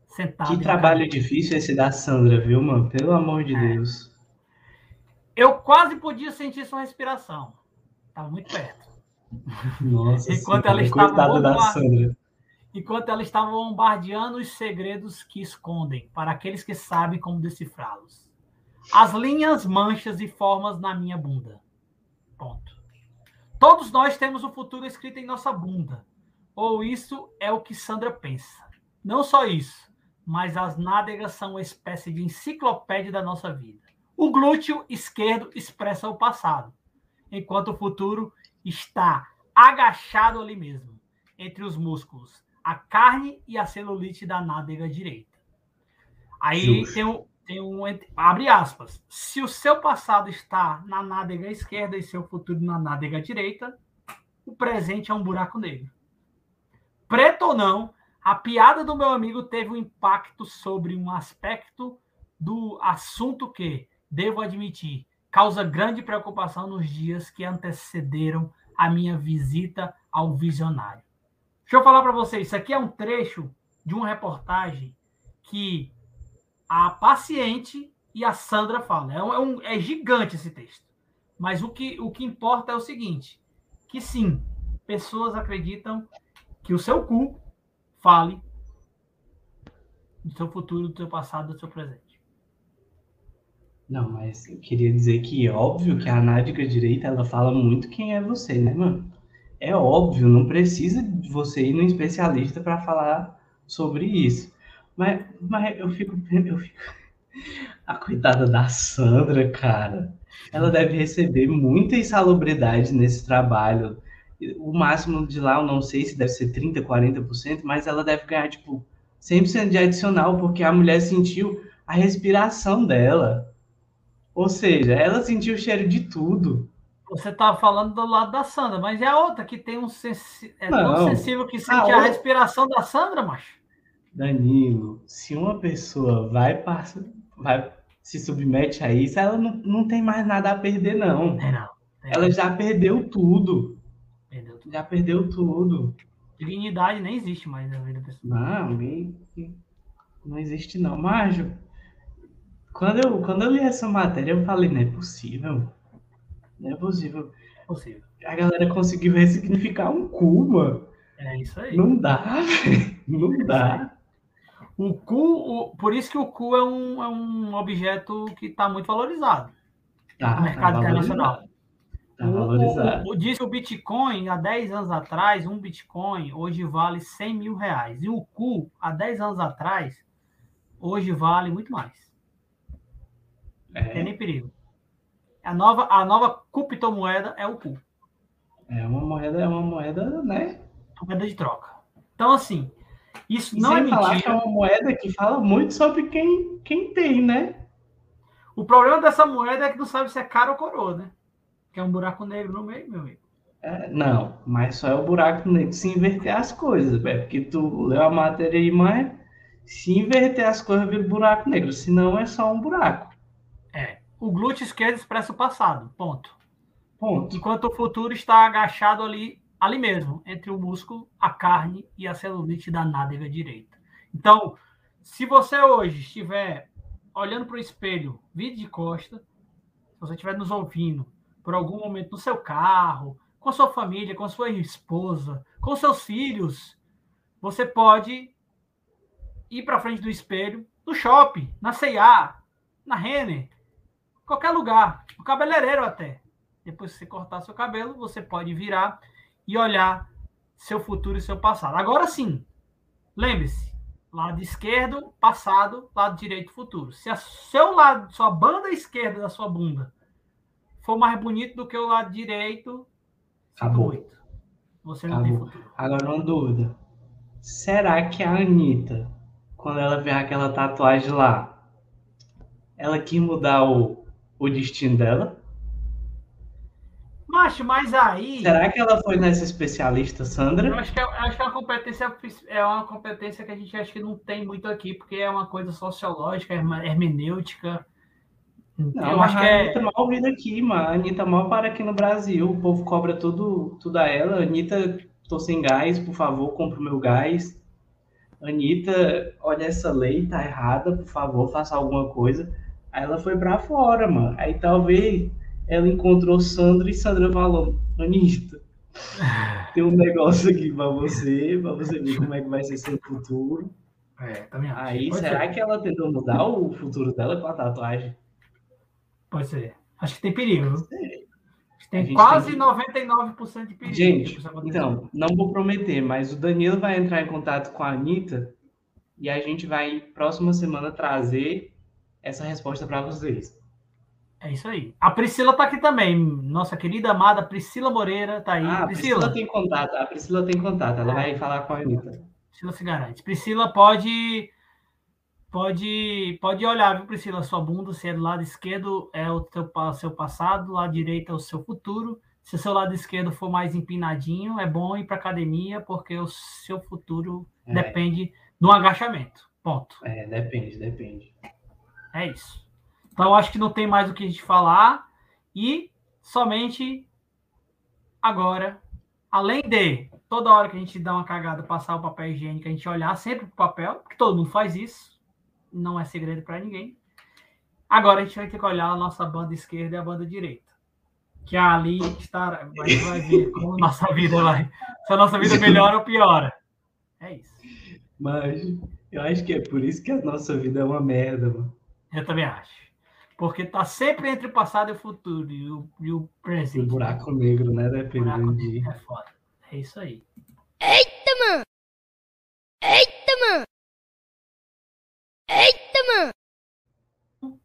sentada. Que trabalho difícil esse da Sandra, viu, mano? Pelo amor de É. Deus. Eu quase podia sentir sua respiração. Estava muito perto. Nossa Enquanto ela estava da Sandra. Enquanto ela estava bombardeando os segredos que escondem para aqueles que sabem como decifrá-los. As linhas, manchas e formas na minha bunda. Ponto. Todos nós temos o futuro escrito em nossa bunda. Ou isso é o que Sandra pensa. Não só isso, mas as nádegas são uma espécie de enciclopédia da nossa vida. O glúteo esquerdo expressa o passado, enquanto o futuro está agachado ali mesmo, entre os músculos, a carne e a celulite da nádega direita. Aí Justo. tem um, tem um. Abre aspas. Se o seu passado está na nádega esquerda e seu futuro na nádega direita, o presente é um buraco negro. Preto ou não, a piada do meu amigo teve um impacto sobre um aspecto do assunto que, devo admitir, causa grande preocupação nos dias que antecederam a minha visita ao visionário. Deixa eu falar para vocês, isso aqui é um trecho de uma reportagem que a paciente e a Sandra falam. É, é um- é gigante esse texto. Mas o que, o que importa é o seguinte: que sim, pessoas acreditam que o seu cu fale do seu futuro, do seu passado, do seu presente. Não, mas eu queria dizer que é óbvio que a nádega direita, ela fala muito quem é você, né, mano? É óbvio, não precisa de você ir num especialista para falar sobre isso. Mas, mas eu fico, eu fico... A coitada da Sandra, cara. ela deve receber muita insalubridade nesse trabalho. O máximo de lá, eu não sei se deve ser 30%, 40%, mas ela deve ganhar, tipo, 100% de adicional, porque a mulher sentiu a respiração dela. Ou seja, ela sentiu o cheiro de tudo. Você tá falando do lado da Sandra, mas é a outra que tem um sensi... é tão Não. sensível que sente A a, respiração da Sandra, macho. Danilo, se uma pessoa vai, passa, vai se submete a isso, ela não, não tem mais nada a perder, não. É não. É, Ela já perdeu tudo. Perdeu tudo. Já perdeu tudo. Dignidade nem existe mais na vida pessoal. Não, não existe não. Mágio, quando eu, quando eu li essa matéria, eu falei, não é possível. Não é possível. Possível. A galera conseguiu ressignificar um cu, mano. É isso aí. Não dá, velho. Não dá. O cu, o- por isso que o cu é um, é um objeto que está muito valorizado Tá, no mercado tá internacional. valorizado. Tá valorizado. O, o, o, diz que o Bitcoin, há 10 anos atrás, um Bitcoin hoje vale 100 mil reais. E o cu, há 10 anos atrás, hoje vale muito mais. Não tem É, nem perigo. A nova, a nova criptomoeda é o cu. é uma moeda, é uma moeda, né? Moeda de troca. Então, assim, isso E não é falar que é mentira. uma moeda que fala muito sobre quem, quem tem, né? O problema dessa moeda é que não sabe se é cara ou coroa, né? Que é um buraco negro no meio, meu amigo. É, não, mas só é o buraco negro se inverter as coisas, velho. Porque tu leu a matéria aí, mas se inverter as coisas vira buraco negro, senão é só um buraco. É. O glúteo esquerdo expressa o passado. Ponto. Ponto. Enquanto o futuro está agachado ali, ali mesmo, entre o músculo, a carne e a celulite da nádega direita. Então, se você hoje estiver olhando para o espelho, vídeo de costa, se você estiver nos ouvindo por algum momento no seu carro, com sua família, com sua esposa, com seus filhos, você pode ir para frente do espelho, no shopping, na C&A, na Renner, qualquer lugar, no cabeleireiro até. Depois que você cortar seu cabelo, você pode virar e olhar seu futuro e seu passado. Agora sim, lembre-se, lado esquerdo, passado, lado direito, futuro. Se a seu lado, sua banda esquerda da sua bunda for mais bonito do que o lado direito, Acabou. muito. Você não tem Acabou. futuro. Agora uma dúvida. Será que a Anitta, quando ela vê aquela tatuagem lá, ela quis mudar o, o destino dela? Macho, mas aí. Será que ela foi nessa especialista, Eu Sandra? acho que, é, eu acho que é uma competência é uma competência que a gente acha que não tem muito aqui, porque é uma coisa sociológica, hermenêutica. Não, eu mas acho que a é. Anitta mal vindo aqui, mano. A Anitta mal para aqui no Brasil. O povo cobra tudo, tudo a ela. Anitta, tô sem gás, por favor, compra o meu gás. Anitta, olha essa lei, tá errada, por favor, faça alguma coisa. Aí ela foi pra fora, mano. Aí talvez ela encontrou Sandra e Sandra falou: Anitta, tem um negócio aqui pra você, pra você ver como é que vai ser seu futuro. É, também acho. Aí, Pode será ser. que ela tentou mudar o futuro dela com a tatuagem? Pode ser. Acho que tem perigo. Tem quase tem 99% de perigo. Gente, então, não vou prometer, mas o Danilo vai entrar em contato com a Anitta e a gente vai, próxima semana, trazer essa resposta para vocês. É isso aí. A Priscila tá aqui também. Nossa querida amada Priscila Moreira tá aí. Ah, a Priscila, Priscila tem contato, a Priscila tem contato, ela vai falar com a Anitta. Priscila se garante. Priscila pode. Pode, pode olhar, viu, Priscila? Sua bunda, se é do lado esquerdo, é o teu, seu passado, do lado direito é o seu futuro. Se o seu lado esquerdo for mais empinadinho, é bom ir para academia, porque o seu futuro É. depende do agachamento. Ponto. É, depende, depende. É isso. Então, acho que não tem mais o que a gente falar. E somente agora, além de toda hora que a gente dá uma cagada, passar o papel higiênico, a gente olhar sempre pro papel, porque todo mundo faz isso. Não é segredo para ninguém. Agora a gente vai ter que olhar a nossa banda esquerda e a banda direita. Que ali está. Vai, vai ver como a nossa vida vai. Se a nossa vida melhora ou piora. É isso. Mas eu acho que é por isso que a nossa vida é uma merda, mano. Eu também acho. Porque tá sempre entre o passado e o futuro e o, e o presente. buraco negro, né? Buraco Dependendo de. é foda. É isso aí. Eita, mano! Eita, mano! Eita, mano!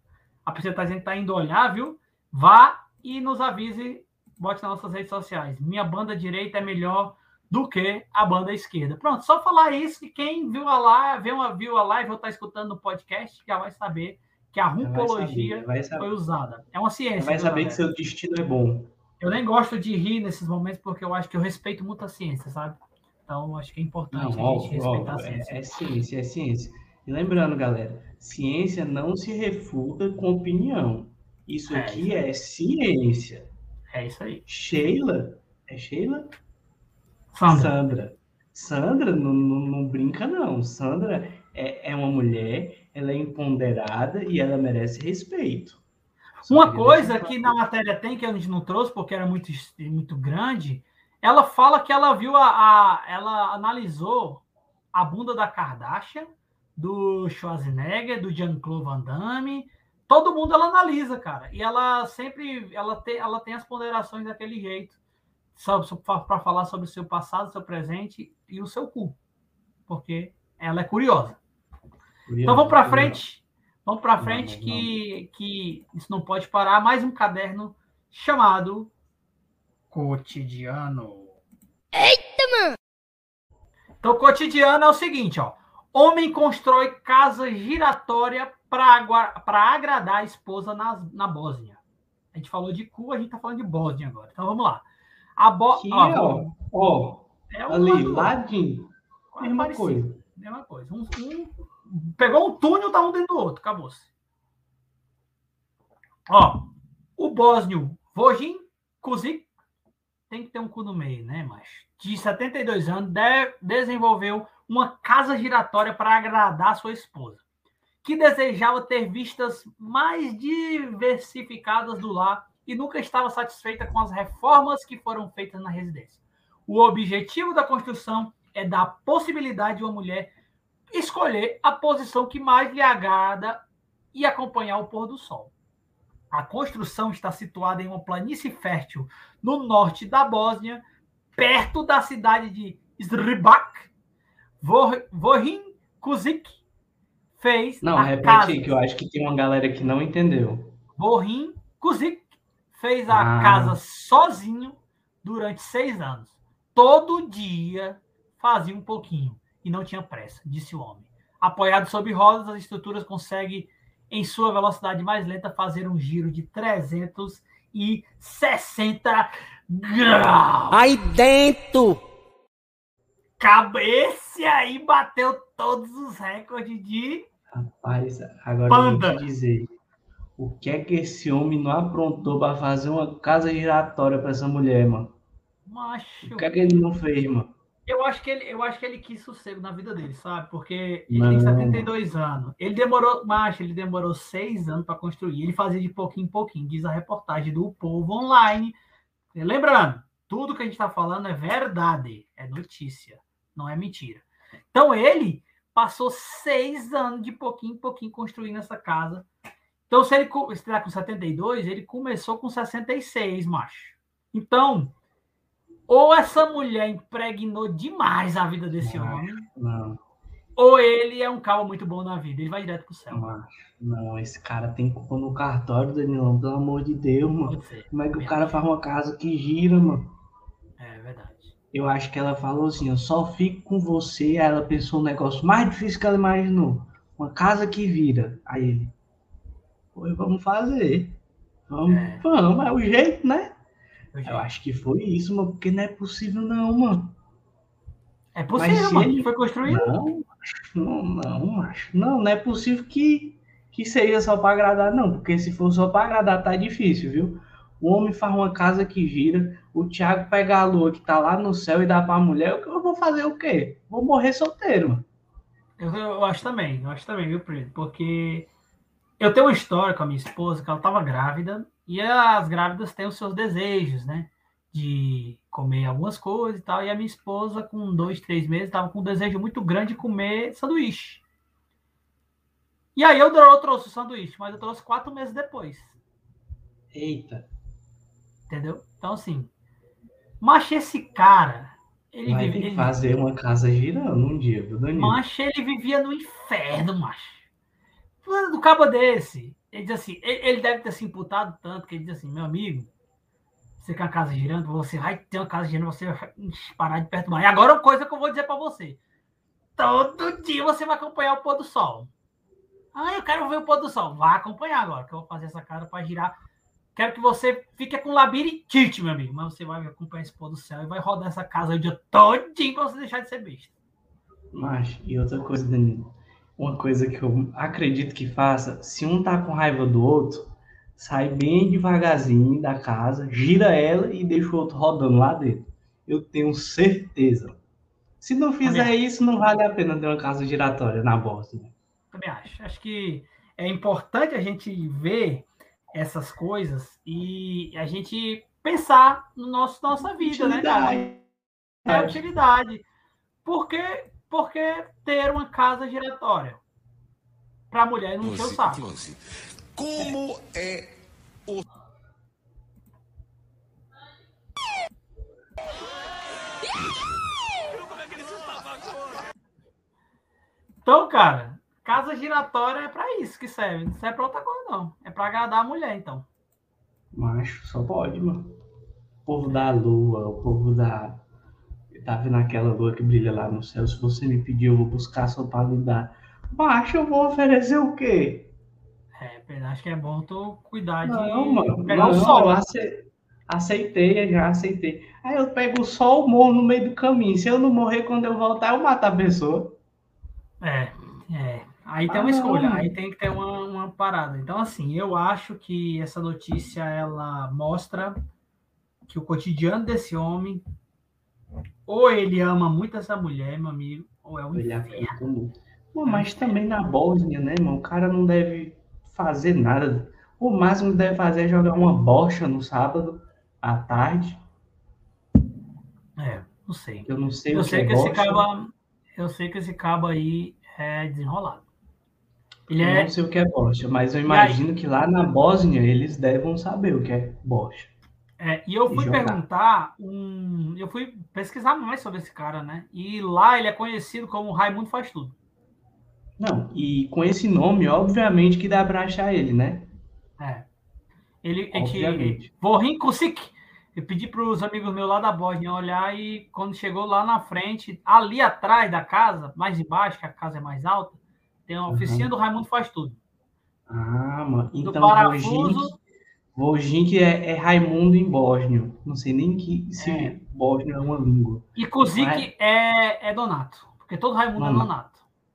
A Priscila tá que tá indo olhar, viu? vá e nos avise, bote nas nossas redes sociais. Minha banda direita é melhor do que a banda esquerda. Pronto, só falar isso e quem viu a live, viu a, viu a live ou está escutando no podcast já vai saber que a rumpologia vai saber, vai foi usada. É uma ciência. Vai saber que seu destino é bom. Eu nem gosto de rir nesses momentos porque eu acho que eu respeito muito a ciência, sabe? Então, acho que é importante Não, a gente ó, respeitar ó, a ciência. É, é ciência, é ciência. E lembrando, galera, ciência não se refuta com opinião. Isso É, aqui isso é ciência. É isso aí. Sheila, é Sheila? Sandra, Sandra. Sandra não, não, não brinca, não. Sandra é, é uma mulher, ela é empoderada e ela merece respeito. Só uma coisa que na matéria tem que a gente não trouxe porque era muito, muito grande, ela fala que ela viu a, a- ela analisou a bunda da Kardashian, do Schwarzenegger, do Jean-Claude Van Damme, todo mundo ela analisa, cara. E ela sempre ela tem, ela tem as ponderações daquele jeito, para falar sobre o seu passado, seu presente e o seu cu. Porque ela é curiosa. Então vamos para frente. Vamos para frente vamos. que, que isso não pode parar. Mais um caderno chamado Cotidiano. Eita, mano! Então, o cotidiano é o seguinte, ó. Homem constrói casa giratória para agradar a esposa na, na Bósnia. A gente falou de cu, a gente tá falando de Bósnia agora. Então vamos lá. A Bo... Aqui, ó, ó, ó, é um ali, ladinho, quase mesma coisa. Mesma coisa. Um, um- pegou um túnel, tá um dentro do outro. Acabou-se. Ó, o bósnio Vojin Kuzik tem que ter um cu no meio, né, mas de 72 anos, de- desenvolveu uma casa giratória para agradar sua esposa, que desejava ter vistas mais diversificadas do lar e nunca estava satisfeita com as reformas que foram feitas na residência. O objetivo da construção é dar a possibilidade de uma mulher escolher a posição que mais lhe agrada e acompanhar o pôr do sol. A construção está situada em uma planície fértil no norte da Bósnia, perto da cidade de. Vor- Vorin Kuzik fez Não, a repete casa. aí, que eu acho que tem uma galera que não entendeu. Vorin Kuzik fez a Ah. casa sozinho durante seis anos. Todo dia fazia um pouquinho e não tinha pressa, disse o homem. Apoiado sob rodas, as estruturas conseguem, em sua velocidade mais lenta, fazer um giro de 360 graus. Aí dentro! Cabeça aí bateu todos os recordes de Rapaz, agora Panda. eu vou te dizer. O que é que esse homem não aprontou para fazer uma casa giratória para essa mulher, mano? macho. O que é que ele não fez, mano? Eu acho que ele, eu acho que ele quis sossego na vida dele, sabe? Porque ele Não. tem 72 anos. Ele demorou, macho, ele demorou seis anos para construir. Ele fazia de pouquinho em pouquinho, diz a reportagem do Povo Online. Lembrando, tudo que a gente está falando é verdade, é notícia, não é mentira. Então ele passou seis anos de pouquinho em pouquinho construindo essa casa. Então, se ele está com 72, ele começou com 66, macho. Então, ou essa mulher impregnou demais a vida desse Não. homem, Não, ou ele é um cabo muito bom na vida, ele vai direto pro céu. não, não, esse cara tem culpa no cartório, Danilão, pelo amor de Deus, mano. Ser. Como é que o cara faz uma casa que gira, mano? É verdade. Eu acho que ela falou assim, eu só fico com você. Aí ela pensou um negócio mais difícil que ela imaginou. Uma casa que vira. Aí ele, pois vamos fazer. Vamos, É. vamos, é o jeito, né? Eu já- acho que foi isso, mano, porque não é possível não, mano. É possível, Mas mano. ele- Foi construído. Não, não, não, macho. Não, não é possível que, que seja só pra agradar, não. Porque se for só pra agradar, tá difícil, viu? O homem faz uma casa que gira, o Thiago pega a lua que tá lá no céu e dá pra mulher, eu, eu vou fazer o quê? Vou morrer solteiro, mano. Eu, eu acho também, eu acho também, viu, Preto? Porque eu tenho uma história com a minha esposa que ela estava grávida e as grávidas têm os seus desejos, né? De comer algumas coisas e tal. E a minha esposa, com dois, três meses, estava com um desejo muito grande de comer sanduíche. E aí eu, eu trouxe o sanduíche, mas eu trouxe quatro meses depois. Eita, Entendeu? Então, assim. Mas esse cara. Ele vai que ele- fazer uma casa girando um dia, viu, Danilo? Macho, ele vivia no inferno, macho. Do cabo desse. Ele diz assim, ele, deve ter se imputado tanto que ele diz assim, meu amigo, você quer uma casa girando, você vai ter uma casa girando, você vai parar de perto do mar. E agora uma coisa que eu vou dizer para você. Todo dia você vai acompanhar o pôr do sol. Ah, eu quero ver o pôr do sol. Vai acompanhar agora, que eu vou fazer essa cara para girar. Quero que você fique com labirintite, meu amigo. Mas você vai acompanhar esse pôr do céu e vai rodar essa casa o dia todinho para você deixar de ser besta. Mas, e outra coisa, Danilo. Uma coisa que eu acredito que faça, se um tá com raiva do outro, sai bem devagarzinho da casa, gira ela e deixa o outro rodando lá dentro. Eu tenho certeza. Se não fizer Também. isso, não vale a pena ter uma casa giratória na Bósnia. Também acho. Acho que é importante a gente ver essas coisas e a gente pensar no nosso nossa vida, né, cara? Utilidade. É utilidade. Por que, por que ter uma casa giratória? Para a mulher não encher o saco. close. Como é o Então, cara, casa giratória é para isso que serve. Não serve para outra coisa, não. É para agradar a mulher, então. Macho, só pode, mano. O povo da lua, o povo da. Tá vendo aquela lua que brilha lá no céu? Se você me pedir, eu vou buscar só pra lhe dar. Macho, eu vou oferecer o quê? É, acho que é bom tu cuidar de Não, mano. pegar Não, o sol. ace- aceitei, eu já aceitei. Aí eu pego o sol, morro no meio do caminho. Se eu não morrer quando eu voltar, eu mato a pessoa. É, é. Aí tem Ah, uma escolha, não. aí tem que ter uma, uma parada. Então, assim, eu acho que essa notícia ela mostra que o cotidiano desse homem, ou ele ama muito essa mulher, meu amigo, ou é um Ele inferno. Pô, mas também na Bósnia, né, mano? O cara não deve fazer nada. O máximo que deve fazer é jogar uma bocha no sábado à tarde. É, não sei. Eu não sei Eu o que sei é que esse bocha. cabo, eu sei que esse cabo aí é desenrolado. Ele Eu é, não sei o que é bocha, mas eu imagino que lá na Bósnia eles devem saber o que é bocha. É, e eu fui jogar. perguntar, um, eu fui pesquisar mais sobre esse cara, né? E lá ele é conhecido como Raimundo Faz Tudo. Não, e com esse nome, obviamente que dá pra achar ele, né? É. Ele, a gente, Obviamente. Vorin Kusik. Eu pedi para os amigos meus lá da Bósnia olhar e quando chegou lá na frente, ali atrás da casa, mais embaixo, que a casa é mais alta, tem Uhum. oficina do Raimundo Faz Tudo. Ah, mano. Do Então, parafuso, Vojink é, é Raimundo em bósnio. Não sei nem que, se É. bósnio é uma língua. e Kusik é, é Donato. Porque todo Raimundo é Donato.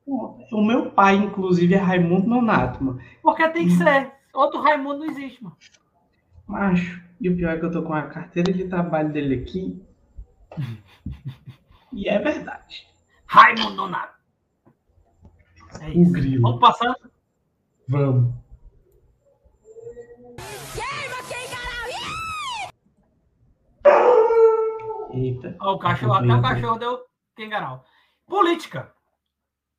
Donato. O meu pai, inclusive, é Raimundo Nonato, mano. Porque tem que ser. Outro Raimundo não existe, mano. Macho. E o pior é que eu tô com a carteira de trabalho dele aqui. E é verdade. Raimundo Donato. É O isso. grilo. Vamos passando. Vamos. Eita. Ó, o cachorro, até o cachorro deu quengaral. Política.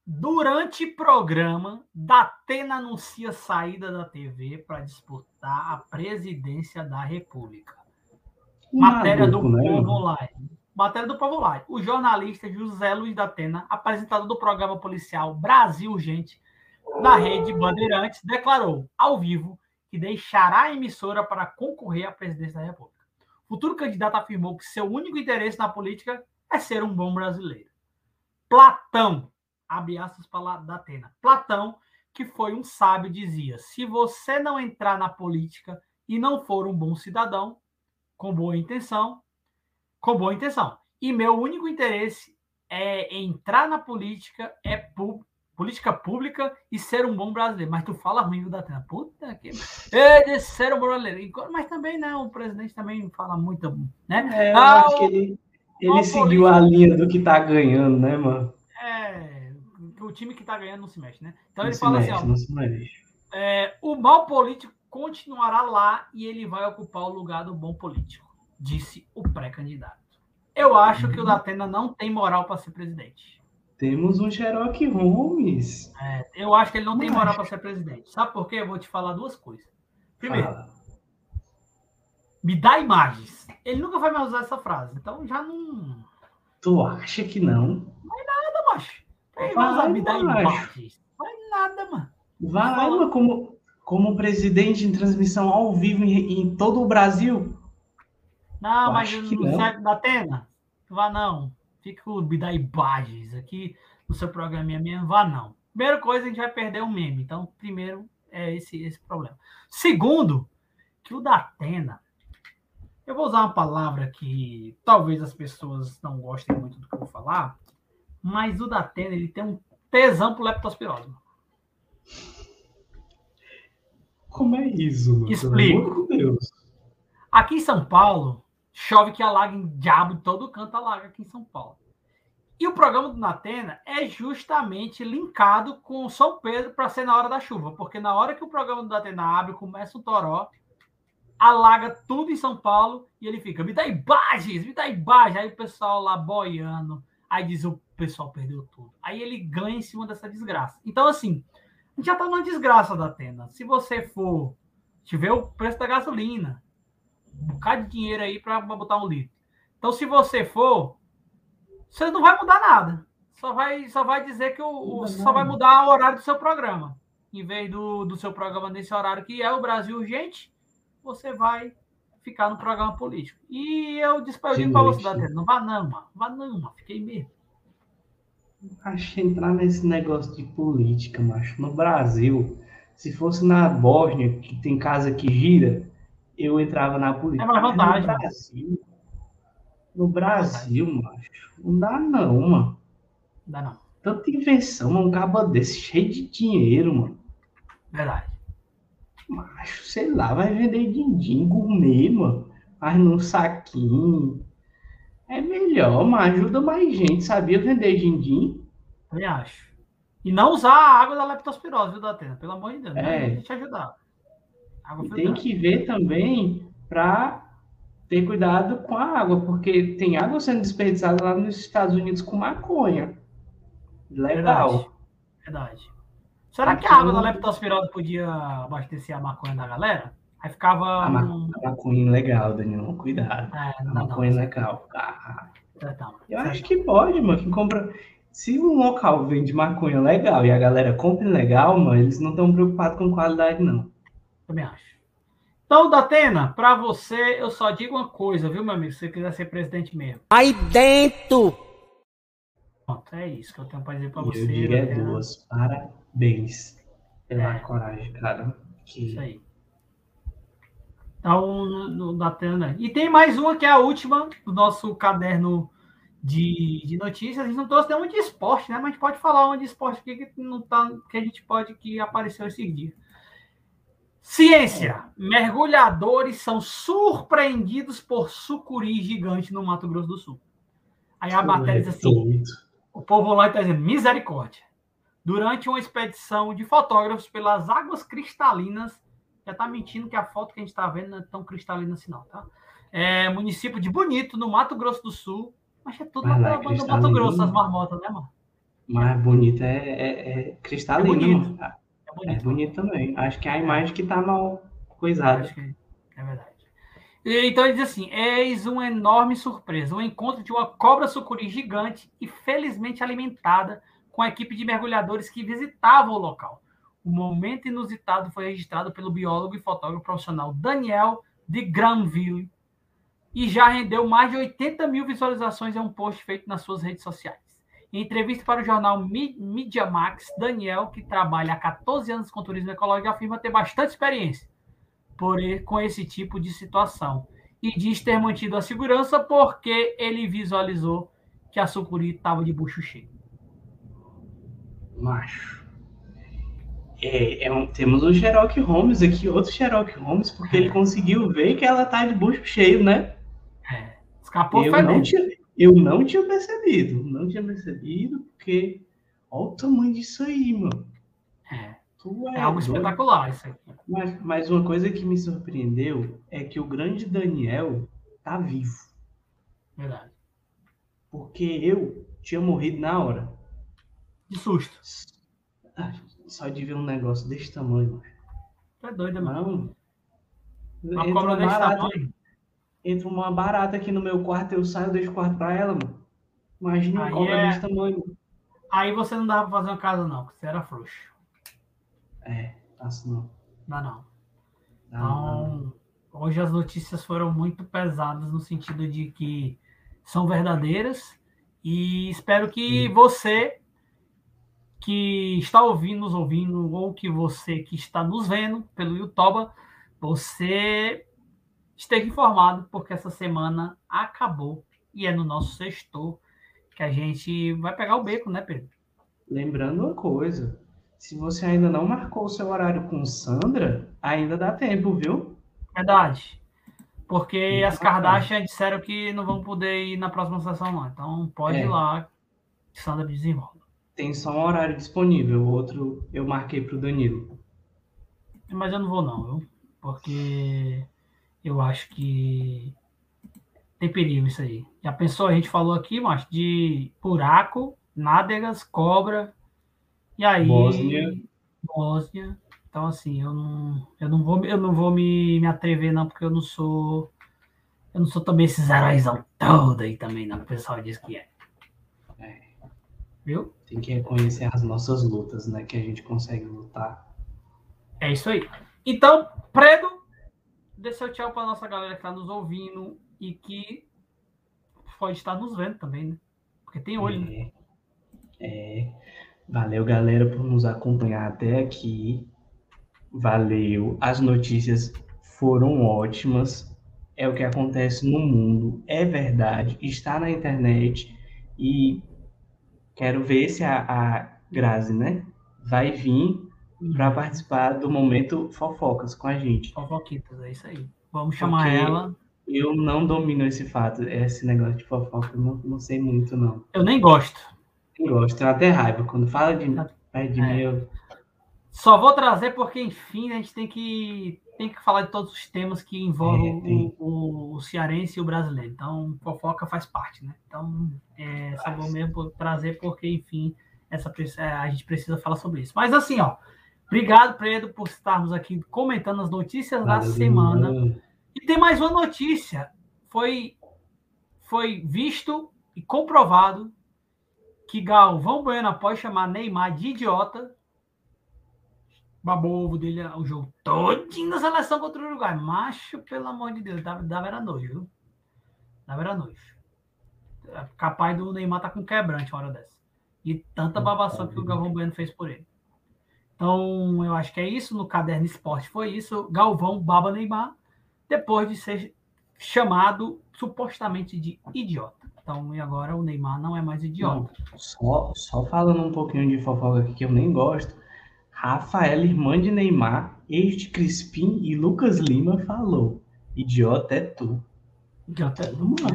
Durante programa, Datena anuncia saída da TV para disputar a presidência da República. Matéria do né, Povo? Online. Matéria do Povo Online. O jornalista José Luiz Datena, apresentador do programa policial Brasil Urgente, da rede Bandeirantes, declarou ao vivo que deixará a emissora para concorrer à presidência da República. Futuro candidato afirmou que seu único interesse na política é ser um bom brasileiro. Platão, abre aspas para Datena. Platão, que foi um sábio, dizia: se você não entrar na política e não for um bom cidadão, com boa intenção, com boa intenção. E meu único interesse é entrar na política, é pu- política pública e ser um bom brasileiro. Mas tu fala ruim do Datena. Puta que. É de ser um bom brasileiro. Mas também, né? O presidente também fala muito, né? É, eu Ah, acho que ele, ele seguiu a linha do que tá ganhando, né, mano? É, o time que tá ganhando não se mexe, né? Então Não ele fala mexe, assim, ó, não é, o mal político continuará lá e ele vai ocupar o lugar do bom político, disse o pré-candidato. Eu acho que o Datena não tem moral para ser presidente. Temos um Sherlock Holmes. É, eu acho que ele não tem moral para ser presidente. Sabe por quê? Eu vou te falar duas coisas. Primeiro, Fala. me dá imagens. Ele nunca vai mais usar essa frase, então já não. Tu acha que não? Nada, macho. Ele Vai, vai usar me dá imagens. Vai nada, mano. Vai, mano, como, como presidente em transmissão ao vivo em, em todo o Brasil. Não, Eu mas não não. serve da Atena. Vá não. Fica com o Bidai Bages aqui no seu programinha mesmo. Vá não. Primeira coisa, a gente vai perder o meme. Então, primeiro é esse, esse problema. Segundo, que o da Atena. Eu vou usar uma palavra que talvez as pessoas não gostem muito do que eu vou falar, mas o da Atena ele tem um tesão pro leptospirose. Como é isso, mano? Explico. Aqui em São Paulo, chove que alaga em diabo, em todo canto alaga aqui em São Paulo. E o programa do Natena é justamente linkado com São Pedro para ser na hora da chuva, porque na hora que o programa do Natena abre, começa o toró, alaga tudo em São Paulo e ele fica, me dá imagens, me dá imagens. Aí o pessoal lá boiando, aí diz o pessoal perdeu tudo. Aí ele ganha em cima dessa desgraça. Então, assim, a gente já tá numa desgraça da Atena. Se você for, tiver o preço da gasolina, um bocado de dinheiro aí para botar um litro. Então, se você for, você não vai mudar nada. Só vai, só vai dizer que o, o- só vai mudar o horário do seu programa. Em vez do, do seu programa nesse horário que é o Brasil Urgente, você vai ficar no programa político. E eu disse para. Datena, não vá não, mano. Vá não, mano. Fiquei mesmo. Acho que entrar nesse negócio de política, macho. No Brasil, se fosse na Bósnia, que tem casa que gira, eu entrava na política. É vantagem, No Brasil, no Brasil, macho, não dá não, mano. Não dá não. Tanta invenção, mano, um cabo desse cheio de dinheiro, mano. Verdade. Macho, sei lá, vai vender din-din gourmet, mano. Mas num saquinho. É melhor, mas ajuda mais gente. Sabia vender din-din? Também acho. E não usar a água da leptospirose, viu, Datena? Pelo amor de Deus. Não É. é te ajudar. E tem que ver também para ter cuidado com a água, porque tem água sendo desperdiçada lá nos Estados Unidos com maconha. Legal. Verdade. Verdade. Será que a água da não- leptospirose podia abastecer a maconha da galera? Aí ficava. A, ma um- a maconha legal, Danilo, cuidado. É, A maconha não. legal. Ah, Certão, eu acho que pode, mano. Quem compra. Se um local vende maconha legal e a galera compra legal, mano, eles não estão preocupados com qualidade, não. Também acho. Então, Datena, para você, eu só digo uma coisa, viu, meu amigo? Se você quiser ser presidente mesmo. Aí dentro! Pronto, é isso que eu tenho para dizer para você. eu é Datena. duas. Parabéns pela É. coragem, cara. Que... Isso aí. Então, no, no Datena. E tem mais uma que é a última do nosso caderno de, de notícias. A gente não trouxe nenhuma de esporte, né? Mas a gente pode falar uma de esporte aqui que, não tá, que a gente pode que apareceu esse dia. Ciência. Mergulhadores são surpreendidos por sucuri gigante no Mato Grosso do Sul. Aí a matéria diz assim: o povo lá está dizendo misericórdia. Durante uma expedição de fotógrafos pelas águas cristalinas, já está mentindo que a foto que a gente está vendo não é tão cristalina assim, não, tá? É, município de Bonito, no Mato Grosso do Sul. Mas é tudo Mas lá lá é pela do Mato cristalino. Grosso, as marmotas, né, mano? Mas bonito é, é, é cristalino, É bonito. mano. É É bonito. bonito também. Acho que é a imagem que tá mal coisada. Acho que é verdade. E, Então ele diz assim: eis uma enorme surpresa, o encontro de uma cobra sucuri gigante e felizmente alimentada com a equipe de mergulhadores que visitava o local. O momento inusitado foi registrado pelo biólogo e fotógrafo profissional Daniel de Granville e já rendeu mais de 80 mil visualizações em um post feito nas suas redes sociais. Em entrevista para o jornal Media Max, Daniel, que trabalha há 14 anos com turismo ecológico, afirma ter bastante experiência por com esse tipo de situação. E diz ter mantido a segurança porque ele visualizou que a sucuri estava de bucho cheio. Macho. É, é um- temos o Sherlock Holmes aqui, outro Sherlock Holmes, porque ele conseguiu ver que ela tá de bucho cheio, né? É, escapou eu, não. Eu não tinha percebido. Não tinha percebido, porque. Olha o tamanho disso aí, mano. É, é é algo doido. espetacular isso aqui. Mas, mas uma coisa que me surpreendeu é que o grande Daniel tá vivo. Verdade. Porque eu tinha morrido na hora. De susto. Ah, Só de ver um negócio desse tamanho. é doido, mano. Não. Uma cobra desse tamanho. Entra uma barata aqui no meu quarto, eu saio, deixo o quarto pra ela, mano. Imagina Aí cobra é- desse tamanho. Aí você não dava pra fazer uma casa, não, porque você era frouxo. É, faço não. Dá não. Dá não. Então, hoje as notícias foram muito pesadas no sentido de que são verdadeiras e espero que Sim. você que está ouvindo, nos ouvindo, ou que você que está nos vendo pelo YouTube, você esteja informado, porque essa semana acabou e é no nosso sextor que a gente vai pegar o beco, né, Pedro? Lembrando uma coisa, se você ainda não marcou o seu horário com Sandra, ainda dá tempo, viu? Verdade. Porque as Kardashian disseram que não vão poder ir na próxima sessão, não. Então pode É. ir lá, que Sandra desenvolve. Tem só um horário disponível, o outro eu marquei pro Danilo. Mas eu não vou, não, viu? Porque eu acho que tem perigo isso aí. Já pensou? A gente falou aqui, mas de buraco, nádegas, cobra, e aí. Bósnia. Bósnia. Então, assim, eu não, eu não vou, eu não vou me, me atrever, não, porque eu não sou. Eu não sou também esses heróizão todo aí também, não. O pessoal diz que é. É. Viu? Tem que reconhecer as nossas lutas, né? Que a gente consegue lutar. É isso aí. Então, Predo, dê seu tchau para nossa galera que está nos ouvindo e que pode estar nos vendo também, né? Porque tem olho, né? É. É. Valeu, galera, por nos acompanhar até aqui. Valeu. As notícias foram ótimas. É o que acontece no mundo. É verdade. Está na internet. E quero ver se a, a Grazi, né? Vai vir para participar do momento fofocas com a gente. Fofoquitas, é isso aí. Vamos chamar Porque- ela. Eu não domino esse fato, esse negócio de fofoca, eu não, não sei muito, não. Eu nem gosto. Eu gosto, tenho até raiva. Quando fala de, de É. mim, eu Só vou trazer porque, enfim, a gente tem que, tem que falar de todos os temas que envolvem É, o, o, cearense e o brasileiro. Então, fofoca faz parte, né? Então, é, só vou mesmo trazer porque, enfim, essa, é, a gente precisa falar sobre isso. Mas, assim, ó, obrigado, Pedro, por estarmos aqui comentando as notícias da semana. E tem mais uma notícia. Foi, foi visto e comprovado que Galvão Bueno, após chamar Neymar de idiota, babou o ovo dele o jogo todinho da seleção contra o Uruguai. Macho, pelo amor de Deus, dava, dava era nojo, viu? Dava era nojo. É Capaz do Neymar tá com quebrante uma hora dessa. E tanta babação que o Galvão Bueno fez por ele. Então, eu acho que é isso. No Caderno Esporte foi isso. Galvão baba Neymar depois de ser chamado supostamente de idiota. Então, e agora o Neymar não é mais idiota. Não, só, só falando um pouquinho de fofoca aqui que eu nem gosto. Rafaela, irmã de Neymar, ex de Crispim e Lucas Lima falou: idiota é tu. Idiota é Vamos lá.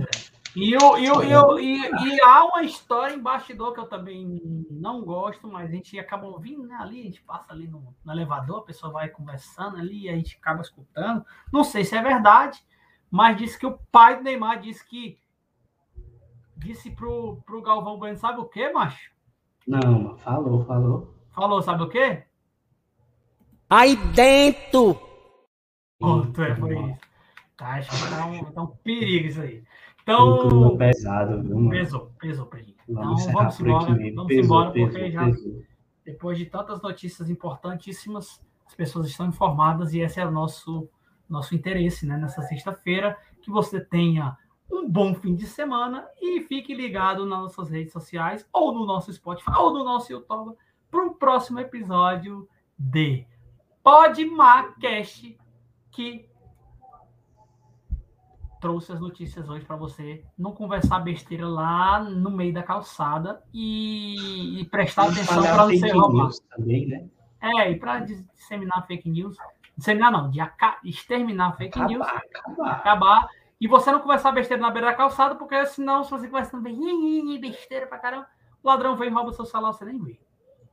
E, o, e, o, e, e- e há uma história em bastidor que eu também não gosto, mas a gente acaba ouvindo né, ali, a gente passa ali no, no elevador, a pessoa vai conversando ali, e a gente acaba escutando. Não sei se é verdade, mas disse que o pai do Neymar disse que disse pro, pro Galvão Bueno, sabe o que, macho? Não, falou, falou. Falou, sabe o quê? Aí dentro! Pronto, é, foi isso. Tá, acho que tá um, tá um perigo isso aí. O clima Então, pesado, viu, mano? pesou, pesou pra gente. Então, Vamos encerrar vamos embora, mesmo. vamos Pesou, embora, pesou, porque já pesou. depois de tantas notícias importantíssimas, as pessoas estão informadas e esse é o nosso, nosso interesse né, nessa sexta-feira, que você tenha um bom fim de semana e fique ligado nas nossas redes sociais, ou no nosso Spotify, ou no nosso YouTube, para o próximo episódio de Podmacast, que trouxe as notícias hoje para você não conversar besteira lá no meio da calçada e, e prestar atenção para não ser roubado. também, né? É, e para disseminar fake news, disseminar não, de exterminar fake news, Acabar, acabar. acabar, e você não conversar besteira na beira da calçada, porque senão, se você conversando bem, besteira pra caramba, o ladrão vem e rouba seu celular, você nem vê.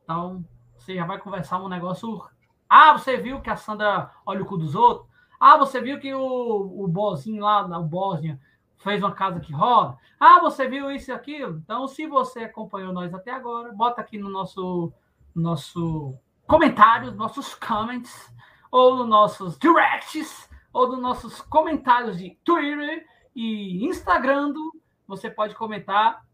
Então, você já vai conversar um negócio. Ah, você viu que a Sandra olha o cu dos outros? Ah, você viu que o, o Bozinho lá, o Bósnia, fez uma casa que roda? Ah, você viu isso e aquilo? Então, se você acompanhou nós até agora, bota aqui no nosso, nosso comentários, nossos comments, ou nos nossos directs, ou nos nossos comentários de Twitter e Instagram. Você pode comentar.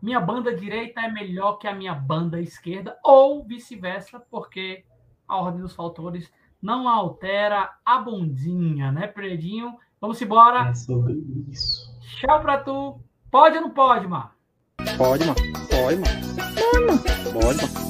Minha banda direita é melhor que a minha banda esquerda, ou vice-versa, porque a ordem dos fatores não altera a bundinha, né, Predinho? Vamos embora. É sobre isso. Tchau pra tu. Pode ou não pode, Mar? Pode, mano. Pode, mano. Pode, mano. Pode, mano.